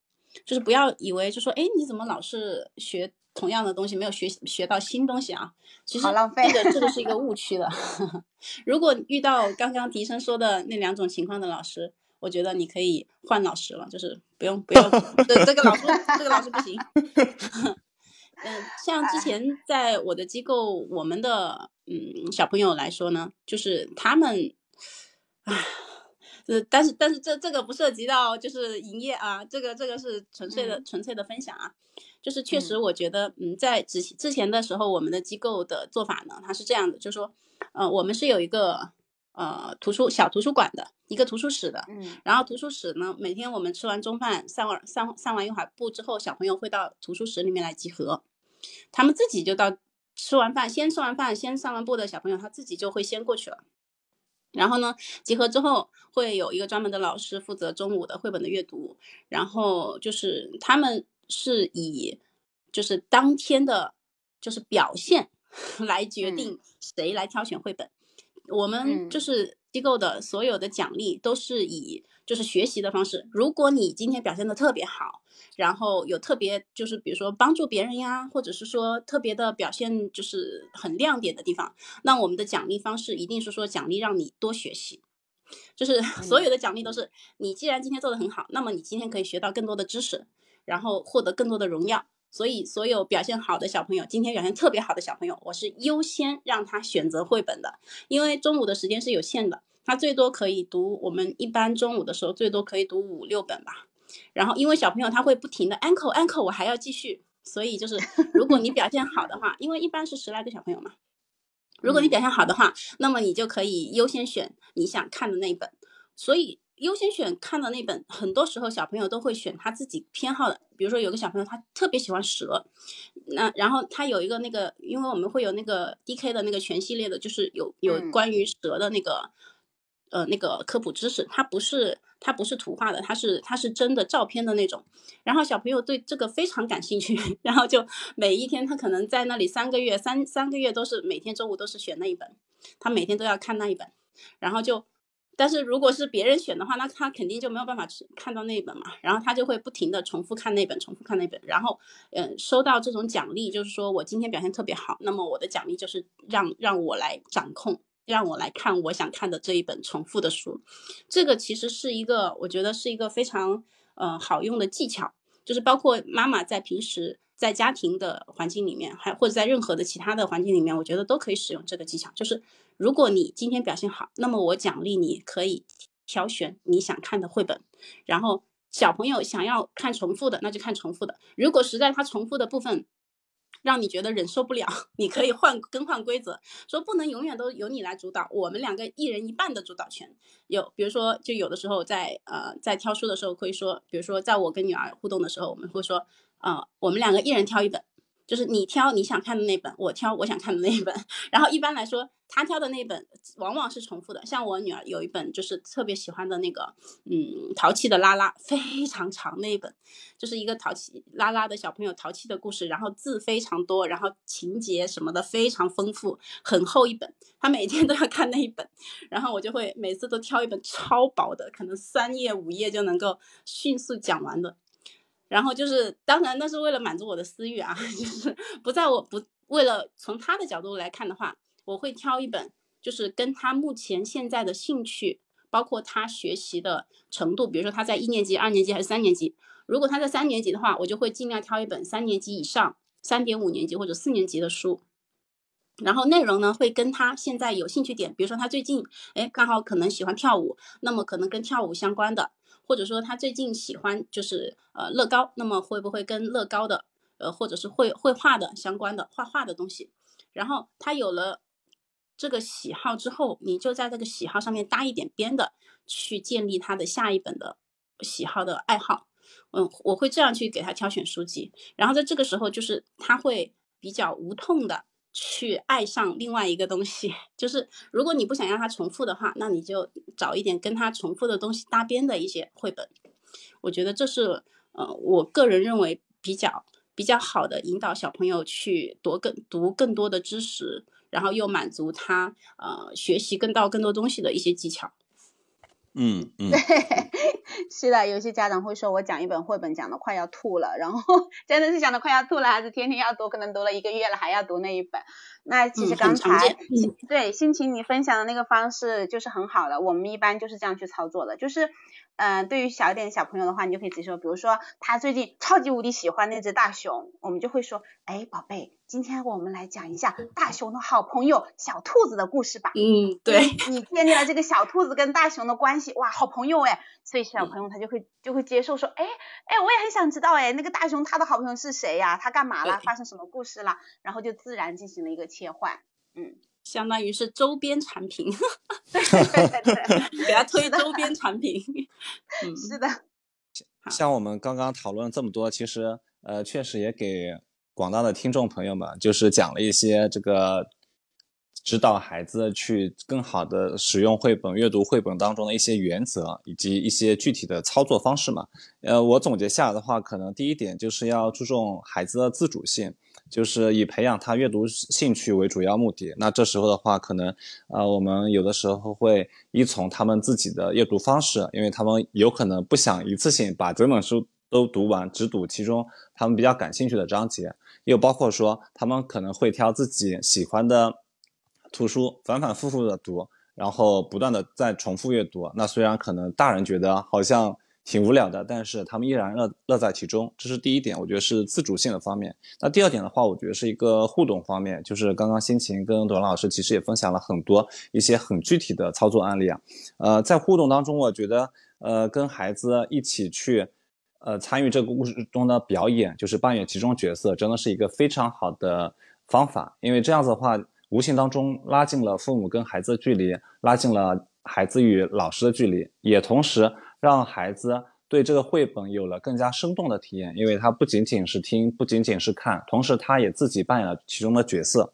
就是不要以为就说，哎，你怎么老是学？同样的东西没有学学到新东西啊，其实这个这个是一个误区的。[LAUGHS] 如果遇到刚刚迪生说的那两种情况的老师，我觉得你可以换老师了，就是不用不要 [LAUGHS] 这这个老师这个老师不行。[LAUGHS] 嗯，像之前在我的机构，我们的嗯小朋友来说呢，就是他们，啊，呃，但是但是这这个不涉及到就是营业啊，这个这个是纯粹的纯粹的分享啊。就是确实，我觉得，嗯，在之之前的时候，我们的机构的做法呢，它是这样的，就是说，呃，我们是有一个呃图书小图书馆的一个图书室的，嗯，然后图书室呢，每天我们吃完中饭，散完散散完一会儿步之后，小朋友会到图书室里面来集合，他们自己就到吃完饭，先吃完饭，先散完步的小朋友，他自己就会先过去了，然后呢，集合之后会有一个专门的老师负责中午的绘本的阅读，然后就是他们。是以就是当天的，就是表现 [LAUGHS] 来决定谁来挑选绘本。我们就是机构的所有的奖励都是以就是学习的方式。如果你今天表现的特别好，然后有特别就是比如说帮助别人呀，或者是说特别的表现就是很亮点的地方，那我们的奖励方式一定是说奖励让你多学习。就是 [LAUGHS] 所有的奖励都是你既然今天做的很好，那么你今天可以学到更多的知识。然后获得更多的荣耀，所以所有表现好的小朋友，今天表现特别好的小朋友，我是优先让他选择绘本的，因为中午的时间是有限的，他最多可以读，我们一般中午的时候最多可以读五六本吧。然后因为小朋友他会不停的 uncle uncle，我还要继续，所以就是 [LAUGHS] 如果你表现好的话，因为一般是十来个小朋友嘛，如果你表现好的话，那么你就可以优先选你想看的那一本，所以。优先选看的那本，很多时候小朋友都会选他自己偏好的。比如说有个小朋友他特别喜欢蛇，那然后他有一个那个，因为我们会有那个 DK 的那个全系列的，就是有有关于蛇的那个呃那个科普知识，它不是它不是图画的，它是它是真的照片的那种。然后小朋友对这个非常感兴趣，[LAUGHS] 然后就每一天他可能在那里三个月三三个月都是每天中午都是选那一本，他每天都要看那一本，然后就。但是如果是别人选的话，那他肯定就没有办法看到那本嘛，然后他就会不停的重复看那本，重复看那本，然后，嗯，收到这种奖励，就是说我今天表现特别好，那么我的奖励就是让让我来掌控，让我来看我想看的这一本重复的书，这个其实是一个，我觉得是一个非常，呃，好用的技巧，就是包括妈妈在平时。在家庭的环境里面，还或者在任何的其他的环境里面，我觉得都可以使用这个技巧。就是如果你今天表现好，那么我奖励你可以挑选你想看的绘本。然后小朋友想要看重复的，那就看重复的。如果实在他重复的部分让你觉得忍受不了，[LAUGHS] 你可以换更换规则，说不能永远都由你来主导，我们两个一人一半的主导权。有比如说，就有的时候在呃在挑书的时候会说，比如说在我跟女儿互动的时候，我们会说，呃，我们两个一人挑一本。就是你挑你想看的那本，我挑我想看的那一本。[LAUGHS] 然后一般来说，他挑的那本往往是重复的。像我女儿有一本就是特别喜欢的那个，嗯，淘气的拉拉，非常长那一本，就是一个淘气拉拉的小朋友淘气的故事，然后字非常多，然后情节什么的非常丰富，很厚一本。他每天都要看那一本，然后我就会每次都挑一本超薄的，可能三页五页就能够迅速讲完的。然后就是，当然那是为了满足我的私欲啊，[LAUGHS] 就是不在我不为了从他的角度来看的话，我会挑一本，就是跟他目前现在的兴趣，包括他学习的程度，比如说他在一年级、二年级还是三年级。如果他在三年级的话，我就会尽量挑一本三年级以上、三点五年级或者四年级的书。然后内容呢会跟他现在有兴趣点，比如说他最近哎刚好可能喜欢跳舞，那么可能跟跳舞相关的。或者说他最近喜欢就是呃乐高，那么会不会跟乐高的呃或者是绘绘画的相关的画画的东西？然后他有了这个喜好之后，你就在这个喜好上面搭一点边的去建立他的下一本的喜好的爱好。嗯，我会这样去给他挑选书籍，然后在这个时候就是他会比较无痛的。去爱上另外一个东西，[LAUGHS] 就是如果你不想让他重复的话，那你就找一点跟他重复的东西搭边的一些绘本。我觉得这是呃，我个人认为比较比较好的引导小朋友去读更读更多的知识，然后又满足他呃学习更到更多东西的一些技巧。嗯嗯，对，[LAUGHS] 是的，有些家长会说，我讲一本绘本讲的快要吐了，然后 [LAUGHS] 真的是讲的快要吐了，还是天天要读，可能读了一个月了还要读那一本。那其实刚才对心情你分享的那个方式就是很好的，我们一般就是这样去操作的，就是。嗯，对于小一点的小朋友的话，你就可以直接说，比如说他最近超级无敌喜欢那只大熊，我们就会说，哎，宝贝，今天我们来讲一下大熊的好朋友小兔子的故事吧。嗯，对，你建立了这个小兔子跟大熊的关系，哇，好朋友哎，所以小朋友他就会就会接受说，哎哎，我也很想知道哎，那个大熊他的好朋友是谁呀？他干嘛了？发生什么故事了？然后就自然进行了一个切换，嗯。相当于是周边产品，[LAUGHS] 给他推周边产品。嗯，是的。像我们刚刚讨论这么多，其实呃，确实也给广大的听众朋友们，就是讲了一些这个指导孩子去更好的使用绘本、阅读绘本当中的一些原则，以及一些具体的操作方式嘛。呃，我总结下来的话，可能第一点就是要注重孩子的自主性。就是以培养他阅读兴趣为主要目的。那这时候的话，可能呃，我们有的时候会依从他们自己的阅读方式，因为他们有可能不想一次性把整本书都读完，只读其中他们比较感兴趣的章节。又包括说，他们可能会挑自己喜欢的图书，反反复复的读，然后不断的再重复阅读。那虽然可能大人觉得好像。挺无聊的，但是他们依然乐乐在其中，这是第一点，我觉得是自主性的方面。那第二点的话，我觉得是一个互动方面，就是刚刚辛晴跟董老师其实也分享了很多一些很具体的操作案例啊。呃，在互动当中，我觉得呃跟孩子一起去呃参与这个故事中的表演，就是扮演其中角色，真的是一个非常好的方法，因为这样子的话，无形当中拉近了父母跟孩子的距离，拉近了孩子与老师的距离，也同时。让孩子对这个绘本有了更加生动的体验，因为他不仅仅是听，不仅仅是看，同时他也自己扮演了其中的角色。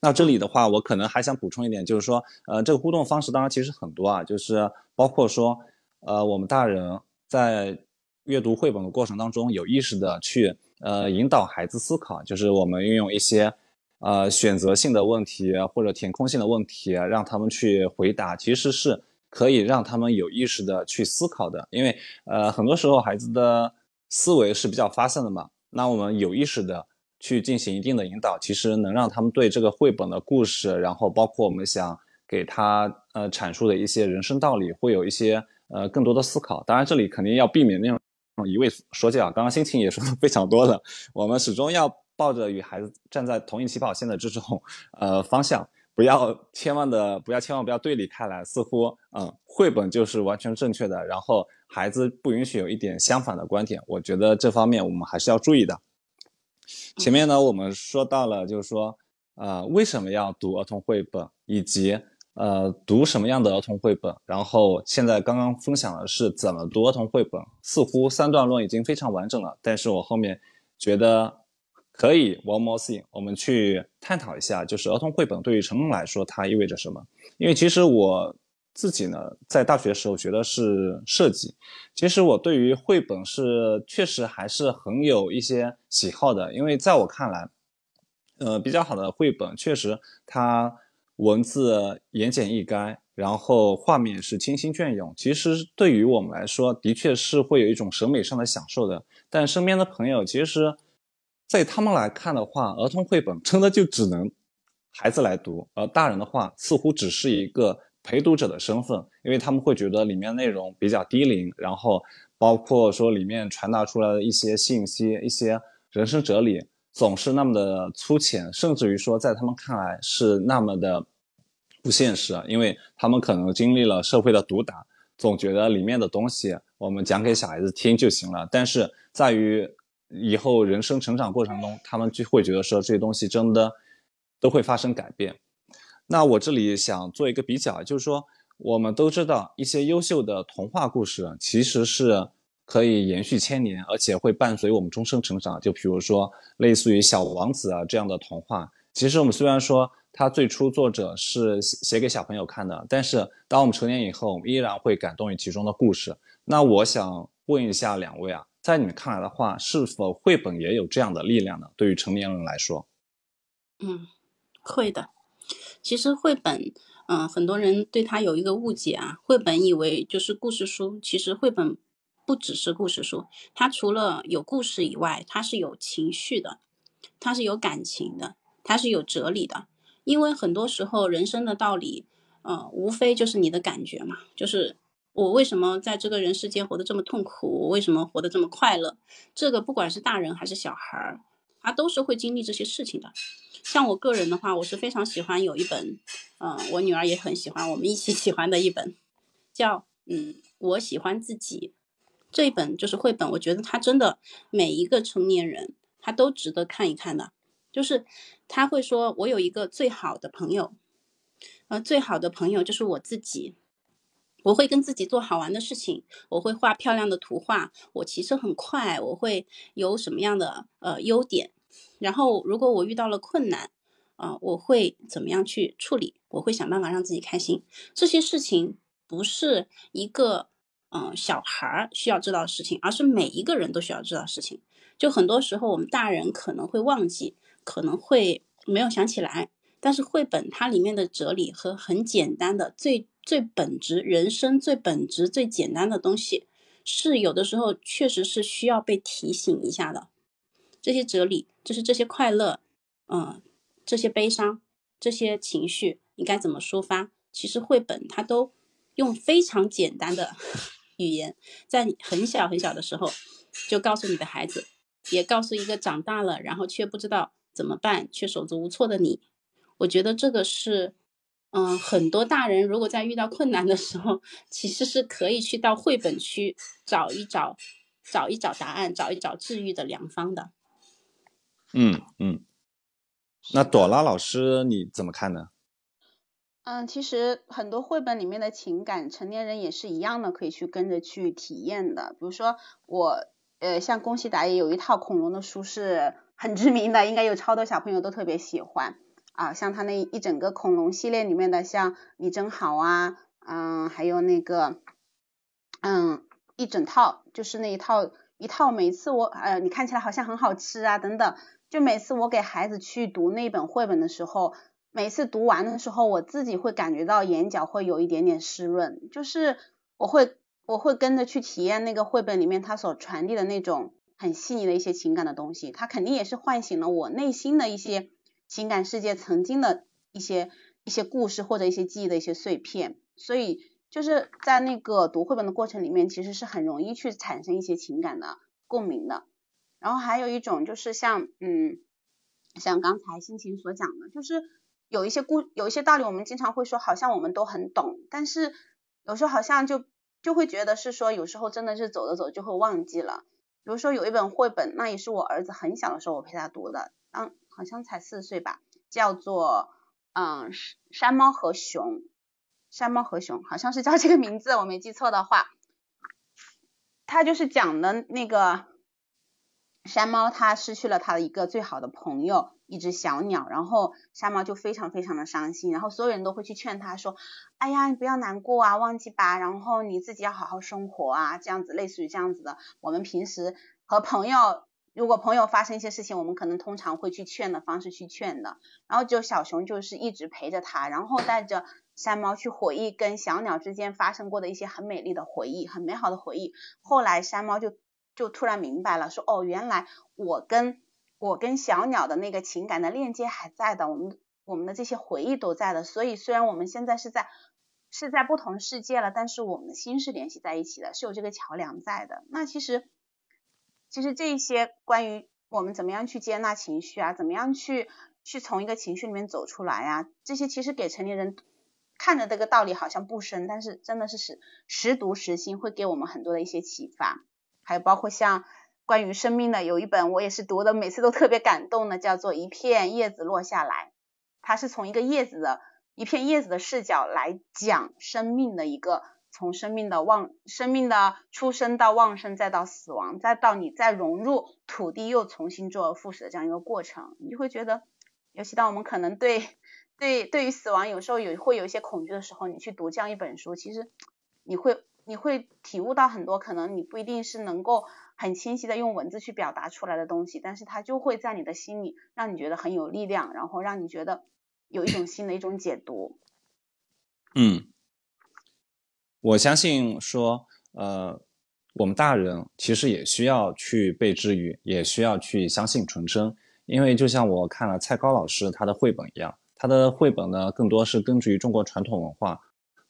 那这里的话，我可能还想补充一点，就是说，呃，这个互动方式当然其实很多啊，就是包括说，呃，我们大人在阅读绘本的过程当中，有意识的去呃引导孩子思考，就是我们运用一些呃选择性的问题或者填空性的问题，让他们去回答，其实是。可以让他们有意识的去思考的，因为呃很多时候孩子的思维是比较发散的嘛，那我们有意识的去进行一定的引导，其实能让他们对这个绘本的故事，然后包括我们想给他呃阐述的一些人生道理，会有一些呃更多的思考。当然这里肯定要避免那种一味说教，刚刚心情也说的非常多了，我们始终要抱着与孩子站在同一起跑线的这种呃方向。不要千万的不要千万不要对立开来，似乎嗯绘本就是完全正确的，然后孩子不允许有一点相反的观点。我觉得这方面我们还是要注意的。前面呢，我们说到了，就是说，呃，为什么要读儿童绘本，以及呃，读什么样的儿童绘本。然后现在刚刚分享的是怎么读儿童绘本，似乎三段论已经非常完整了。但是我后面觉得可以 one more thing，我们去探讨一下，就是儿童绘本对于成人来说它意味着什么？因为其实我。自己呢，在大学时候学的是设计，其实我对于绘本是确实还是很有一些喜好的，因为在我看来，呃，比较好的绘本确实它文字言简意赅，然后画面是清新隽永，其实对于我们来说，的确是会有一种审美上的享受的。但身边的朋友，其实，在他们来看的话，儿童绘本真的就只能孩子来读，而大人的话，似乎只是一个。陪读者的身份，因为他们会觉得里面内容比较低龄，然后包括说里面传达出来的一些信息、一些人生哲理，总是那么的粗浅，甚至于说在他们看来是那么的不现实，因为他们可能经历了社会的毒打，总觉得里面的东西我们讲给小孩子听就行了。但是在于以后人生成长过程中，他们就会觉得说这些东西真的都会发生改变。那我这里想做一个比较，就是说，我们都知道一些优秀的童话故事其实是可以延续千年，而且会伴随我们终生成长。就比如说，类似于《小王子》啊这样的童话，其实我们虽然说它最初作者是写给小朋友看的，但是当我们成年以后，我们依然会感动于其中的故事。那我想问一下两位啊，在你们看来的话，是否绘本也有这样的力量呢？对于成年人来说，嗯，会的。其实绘本，嗯，很多人对它有一个误解啊。绘本以为就是故事书，其实绘本不只是故事书，它除了有故事以外，它是有情绪的，它是有感情的，它是有哲理的。因为很多时候人生的道理，呃，无非就是你的感觉嘛，就是我为什么在这个人世间活得这么痛苦，我为什么活得这么快乐？这个不管是大人还是小孩儿，他都是会经历这些事情的。像我个人的话，我是非常喜欢有一本，嗯，我女儿也很喜欢，我们一起 [LAUGHS] 喜欢的一本，叫嗯，我喜欢自己这一本就是绘本，我觉得它真的每一个成年人他都值得看一看的。就是他会说，我有一个最好的朋友，呃，最好的朋友就是我自己，我会跟自己做好玩的事情，我会画漂亮的图画，我骑车很快，我会有什么样的呃优点。然后，如果我遇到了困难，啊，我会怎么样去处理？我会想办法让自己开心。这些事情不是一个嗯小孩儿需要知道的事情，而是每一个人都需要知道事情。就很多时候，我们大人可能会忘记，可能会没有想起来。但是绘本它里面的哲理和很简单的、最最本质人生最本质最简单的东西，是有的时候确实是需要被提醒一下的。这些哲理，就是这些快乐，嗯，这些悲伤，这些情绪，你该怎么抒发？其实绘本它都用非常简单的 [LAUGHS] 语言，在你很小很小的时候就告诉你的孩子，也告诉一个长大了然后却不知道怎么办却手足无措的你。我觉得这个是，嗯，很多大人如果在遇到困难的时候，其实是可以去到绘本区找一找，找一找答案，找一找治愈的良方的。嗯嗯，那朵拉老师你怎么看呢？嗯，其实很多绘本里面的情感，成年人也是一样的，可以去跟着去体验的。比如说我，呃，像宫西达也有一套恐龙的书是很知名的，应该有超多小朋友都特别喜欢啊。像他那一整个恐龙系列里面的，像你真好啊，嗯，还有那个，嗯，一整套就是那一套一套，每次我，呃，你看起来好像很好吃啊，等等。就每次我给孩子去读那本绘本的时候，每次读完的时候，我自己会感觉到眼角会有一点点湿润，就是我会我会跟着去体验那个绘本里面它所传递的那种很细腻的一些情感的东西，它肯定也是唤醒了我内心的一些情感世界曾经的一些一些故事或者一些记忆的一些碎片，所以就是在那个读绘本的过程里面，其实是很容易去产生一些情感的共鸣的。然后还有一种就是像，嗯，像刚才心情所讲的，就是有一些故，有一些道理，我们经常会说，好像我们都很懂，但是有时候好像就就会觉得是说，有时候真的是走着走就会忘记了。比如说有一本绘本，那也是我儿子很小的时候我陪他读的，当好像才四岁吧，叫做嗯山猫和熊，山猫和熊好像是叫这个名字，我没记错的话，他就是讲的那个山猫，它失去了它的一个最好的朋友。一只小鸟，然后山猫就非常非常的伤心，然后所有人都会去劝他说：“哎呀，你不要难过啊，忘记吧，然后你自己要好好生活啊，这样子，类似于这样子的。我们平时和朋友，如果朋友发生一些事情，我们可能通常会去劝的方式去劝的。然后就小熊就是一直陪着他，然后带着山猫去回忆跟小鸟之间发生过的一些很美丽的回忆，很美好的回忆。后来山猫就就突然明白了，说：哦，原来我跟我跟小鸟的那个情感的链接还在的，我们我们的这些回忆都在的，所以虽然我们现在是在是在不同世界了，但是我们的心是联系在一起的，是有这个桥梁在的。那其实其实这一些关于我们怎么样去接纳情绪啊，怎么样去去从一个情绪里面走出来呀，这些其实给成年人看着这个道理好像不深，但是真的是实实读实心，会给我们很多的一些启发，还有包括像。关于生命的有一本我也是读的，每次都特别感动的，叫做《一片叶子落下来》，它是从一个叶子的一片叶子的视角来讲生命的一个从生命的旺生命的出生到旺盛再到死亡再到你再融入土地又重新周而复始的这样一个过程，你就会觉得，尤其当我们可能对对对于死亡有时候有会有一些恐惧的时候，你去读这样一本书，其实你会你会体悟到很多可能你不一定是能够。很清晰的用文字去表达出来的东西，但是它就会在你的心里让你觉得很有力量，然后让你觉得有一种新的一种解读。嗯，我相信说，呃，我们大人其实也需要去被治愈，也需要去相信纯真，因为就像我看了蔡高老师他的绘本一样，他的绘本呢更多是根植于中国传统文化，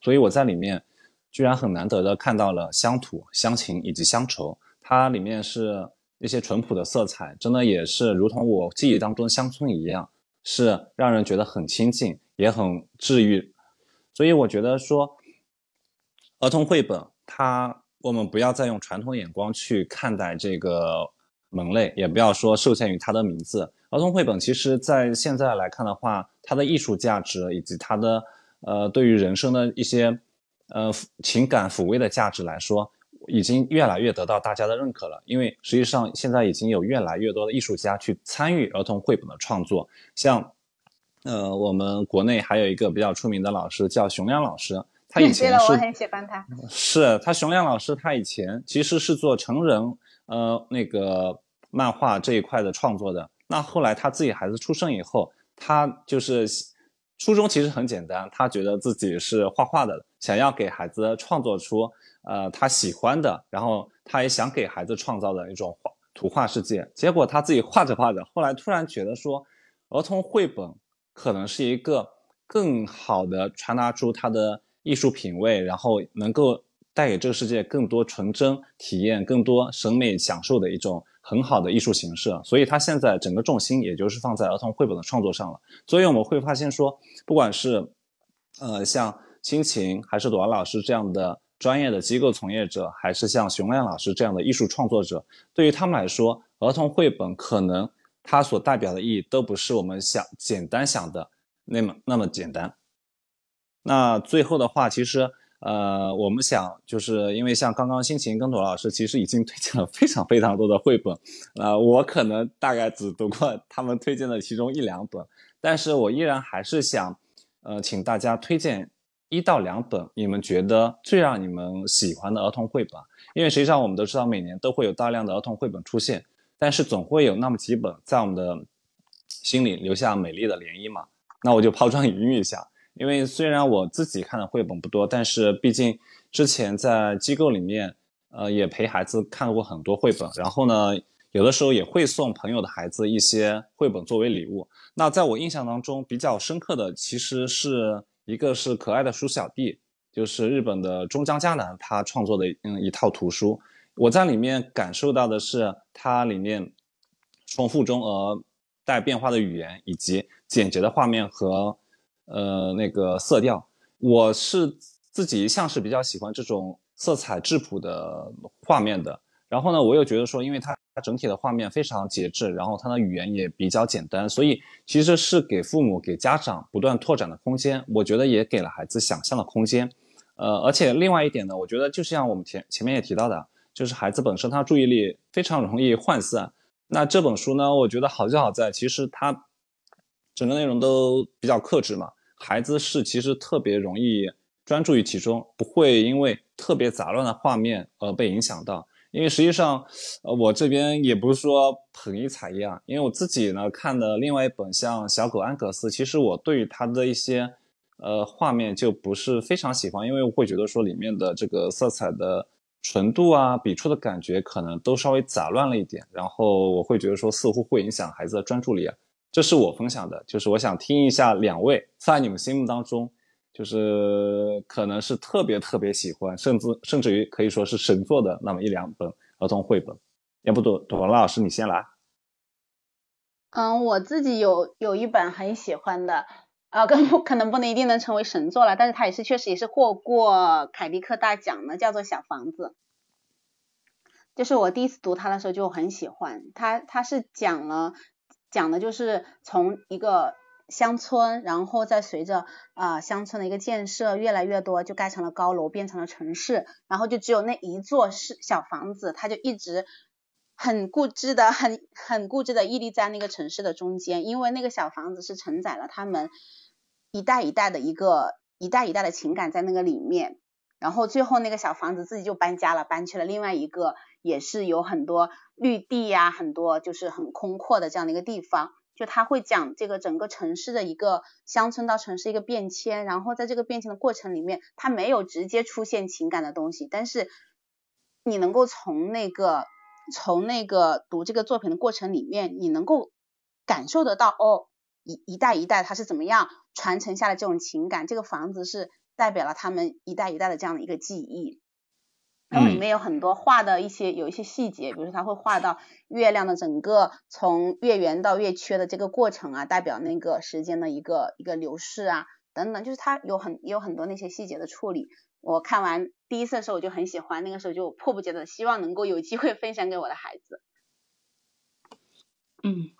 所以我在里面居然很难得的看到了乡土、乡情以及乡愁。它里面是一些淳朴的色彩，真的也是如同我记忆当中乡村一样，是让人觉得很亲近，也很治愈。所以我觉得说，儿童绘本，它我们不要再用传统眼光去看待这个门类，也不要说受限于它的名字。儿童绘本其实在现在来看的话，它的艺术价值以及它的呃对于人生的一些呃情感抚慰的价值来说。已经越来越得到大家的认可了，因为实际上现在已经有越来越多的艺术家去参与儿童绘本的创作，像，呃，我们国内还有一个比较出名的老师叫熊亮老师，他以前是，我很喜欢他，是他熊亮老师，他以前其实是做成人呃那个漫画这一块的创作的，那后来他自己孩子出生以后，他就是初衷其实很简单，他觉得自己是画画的，想要给孩子创作出。呃，他喜欢的，然后他也想给孩子创造的一种画图画世界。结果他自己画着画着，后来突然觉得说，儿童绘本可能是一个更好的传达出他的艺术品味，然后能够带给这个世界更多纯真体验、更多审美享受的一种很好的艺术形式。所以他现在整个重心也就是放在儿童绘本的创作上了。所以我们会发现说，不管是呃像亲情还是朵拉老师这样的。专业的机构从业者，还是像熊亮老师这样的艺术创作者，对于他们来说，儿童绘本可能它所代表的意义都不是我们想简单想的那么那么简单。那最后的话，其实呃，我们想就是因为像刚刚辛晴跟朵老师其实已经推荐了非常非常多的绘本，呃，我可能大概只读过他们推荐的其中一两本，但是我依然还是想呃，请大家推荐。一到两本，你们觉得最让你们喜欢的儿童绘本？因为实际上我们都知道，每年都会有大量的儿童绘本出现，但是总会有那么几本在我们的心里留下美丽的涟漪嘛。那我就抛砖引玉一下，因为虽然我自己看的绘本不多，但是毕竟之前在机构里面，呃，也陪孩子看过很多绘本，然后呢，有的时候也会送朋友的孩子一些绘本作为礼物。那在我印象当中比较深刻的，其实是。一个是可爱的鼠小弟，就是日本的中江佳男他创作的嗯一套图书，我在里面感受到的是它里面重复中而带变化的语言，以及简洁的画面和呃那个色调。我是自己一向是比较喜欢这种色彩质朴的画面的。然后呢，我又觉得说，因为它整体的画面非常节制，然后它的语言也比较简单，所以其实是给父母、给家长不断拓展的空间。我觉得也给了孩子想象的空间。呃，而且另外一点呢，我觉得就像我们前前面也提到的，就是孩子本身他注意力非常容易涣散。那这本书呢，我觉得好就好在，其实它整个内容都比较克制嘛，孩子是其实特别容易专注于其中，不会因为特别杂乱的画面而被影响到。因为实际上，呃，我这边也不是说捧一踩一啊，因为我自己呢看的另外一本像《小狗安格斯》，其实我对于它的一些呃画面就不是非常喜欢，因为我会觉得说里面的这个色彩的。纯度啊，笔触的感觉可能都稍微杂乱了一点，然后我会觉得说似乎会影响孩子的专注力啊。这是我分享的，就是我想听一下两位在你们心目当中，就是可能是特别特别喜欢，甚至甚至于可以说是神作的那么一两本儿童绘本。要不朵朵拉老师你先来。嗯，我自己有有一本很喜欢的。啊，可能可能不能一定能成为神作了，但是它也是确实也是获过凯迪克大奖的，叫做《小房子》。就是我第一次读它的时候就很喜欢它，它是讲了讲的就是从一个乡村，然后再随着啊乡村的一个建设越来越多，就盖成了高楼，变成了城市，然后就只有那一座是小房子，它就一直很固执的、很很固执的屹立在那个城市的中间，因为那个小房子是承载了他们。一代一代的一个一代一代的情感在那个里面，然后最后那个小房子自己就搬家了，搬去了另外一个也是有很多绿地呀，很多就是很空阔的这样的一个地方。就他会讲这个整个城市的一个乡村到城市一个变迁，然后在这个变迁的过程里面，他没有直接出现情感的东西，但是你能够从那个从那个读这个作品的过程里面，你能够感受得到哦。一一代一代，他是怎么样传承下来这种情感？这个房子是代表了他们一代一代的这样的一个记忆。然后里面有很多画的一些有一些细节，比如说他会画到月亮的整个从月圆到月缺的这个过程啊，代表那个时间的一个一个流逝啊等等，就是他有很有很多那些细节的处理。我看完第一次的时候我就很喜欢，那个时候就迫不及待的希望能够有机会分享给我的孩子。嗯。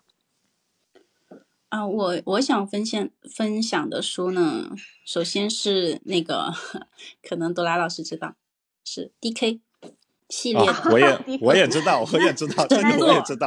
啊，我我想分享分享的书呢，首先是那个，[LAUGHS] 可能朵拉老师知道，是 D K 系列的。我也 [LAUGHS] 我也知道，我也知道，这个我也知道。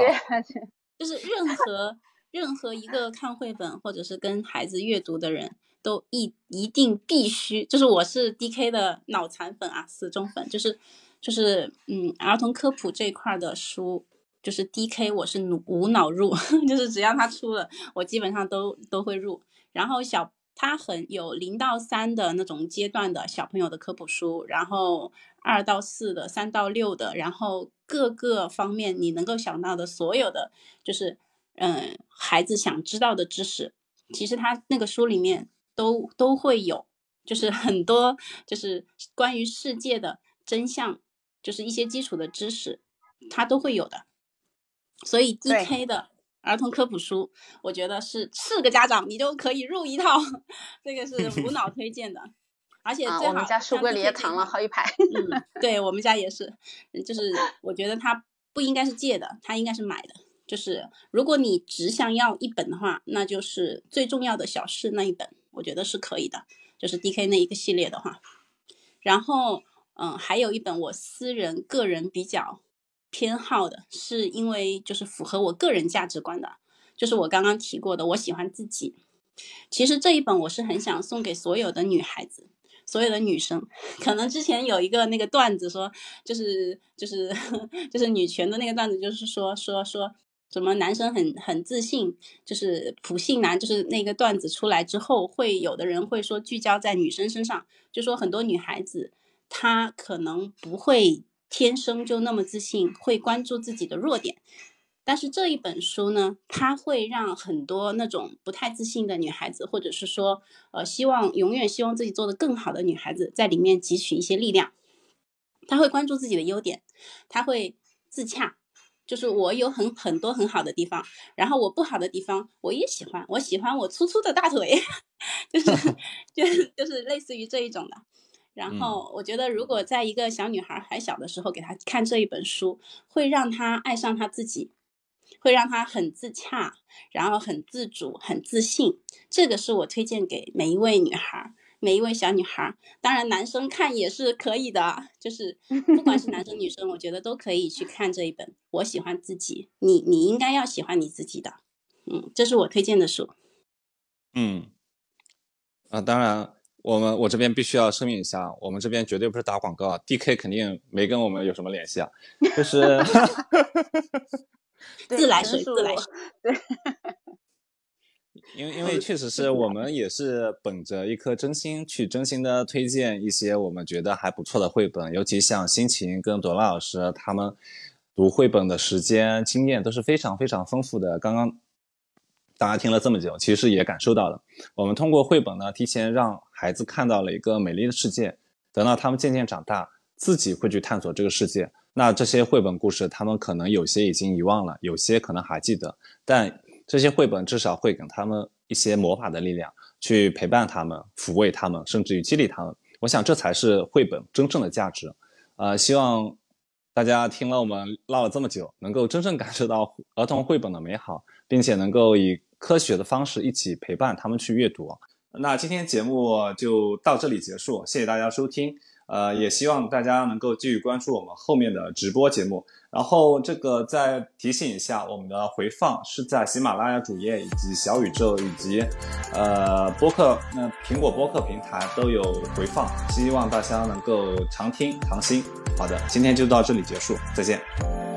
[LAUGHS] 就是任何任何一个看绘本或者是跟孩子阅读的人都一一定必须，就是我是 D K 的脑残粉啊，死忠粉，就是就是嗯，儿童科普这一块的书。就是 D K，我是无脑入，[LAUGHS] 就是只要他出了，我基本上都都会入。然后小他很有零到三的那种阶段的小朋友的科普书，然后二到四的、三到六的，然后各个方面你能够想到的所有的，就是嗯孩子想知道的知识，其实他那个书里面都都会有，就是 [LAUGHS] 很多就是关于世界的真相，就是一些基础的知识，它都会有的。所以 D K 的儿童科普书，我觉得是四个家长你都可以入一套，[LAUGHS] 这个是无脑推荐的，而且最好。我们家书柜里也躺了好几排。嗯，[LAUGHS] 对我们家也是，就是我觉得它不应该是借的，它应该是买的。就是如果你只想要一本的话，那就是最重要的小事那一本，我觉得是可以的。就是 D K 那一个系列的话，然后嗯，还有一本我私人个人比较。偏好的是因为就是符合我个人价值观的，就是我刚刚提过的，我喜欢自己。其实这一本我是很想送给所有的女孩子，所有的女生。[LAUGHS] 可能之前有一个那个段子说，就是就是 [LAUGHS] 就是女权的那个段子，就是说说说什么男生很很自信，就是普信男，就是那个段子出来之后，会有的人会说聚焦在女生身上，就说很多女孩子她可能不会。天生就那么自信，会关注自己的弱点，但是这一本书呢，它会让很多那种不太自信的女孩子，或者是说，呃，希望永远希望自己做的更好的女孩子，在里面汲取一些力量。他会关注自己的优点，他会自洽，就是我有很很多很好的地方，然后我不好的地方我也喜欢，我喜欢我粗粗的大腿，[LAUGHS] 就是 [LAUGHS] 就是就是类似于这一种的。然后我觉得，如果在一个小女孩还小的时候给她看这一本书，会让她爱上她自己，会让她很自洽，然后很自主、很自信。这个是我推荐给每一位女孩。每一位小女孩，当然男生看也是可以的，就是不管是男生女生，我觉得都可以去看这一本。我喜欢自己，你你应该要喜欢你自己的，嗯，这是我推荐的书。嗯，啊，当然，我们我这边必须要声明一下，我们这边绝对不是打广告，DK 肯定没跟我们有什么联系啊，就是自来水，自来水，对。[LAUGHS] 因为因为确实是我们也是本着一颗真心去真心的推荐一些我们觉得还不错的绘本，尤其像辛晴跟朵拉老师他们读绘本的时间经验都是非常非常丰富的。刚刚大家听了这么久，其实也感受到了，我们通过绘本呢，提前让孩子看到了一个美丽的世界。等到他们渐渐长大，自己会去探索这个世界。那这些绘本故事，他们可能有些已经遗忘了，有些可能还记得，但。这些绘本至少会给他们一些魔法的力量，去陪伴他们、抚慰他们，甚至于激励他们。我想这才是绘本真正的价值。呃，希望大家听了我们唠了这么久，能够真正感受到儿童绘本的美好，并且能够以科学的方式一起陪伴他们去阅读。那今天节目就到这里结束，谢谢大家收听。呃，也希望大家能够继续关注我们后面的直播节目。然后这个再提醒一下，我们的回放是在喜马拉雅主页以及小宇宙以及呃播客，那苹果播客平台都有回放，希望大家能够常听常新。好的，今天就到这里结束，再见。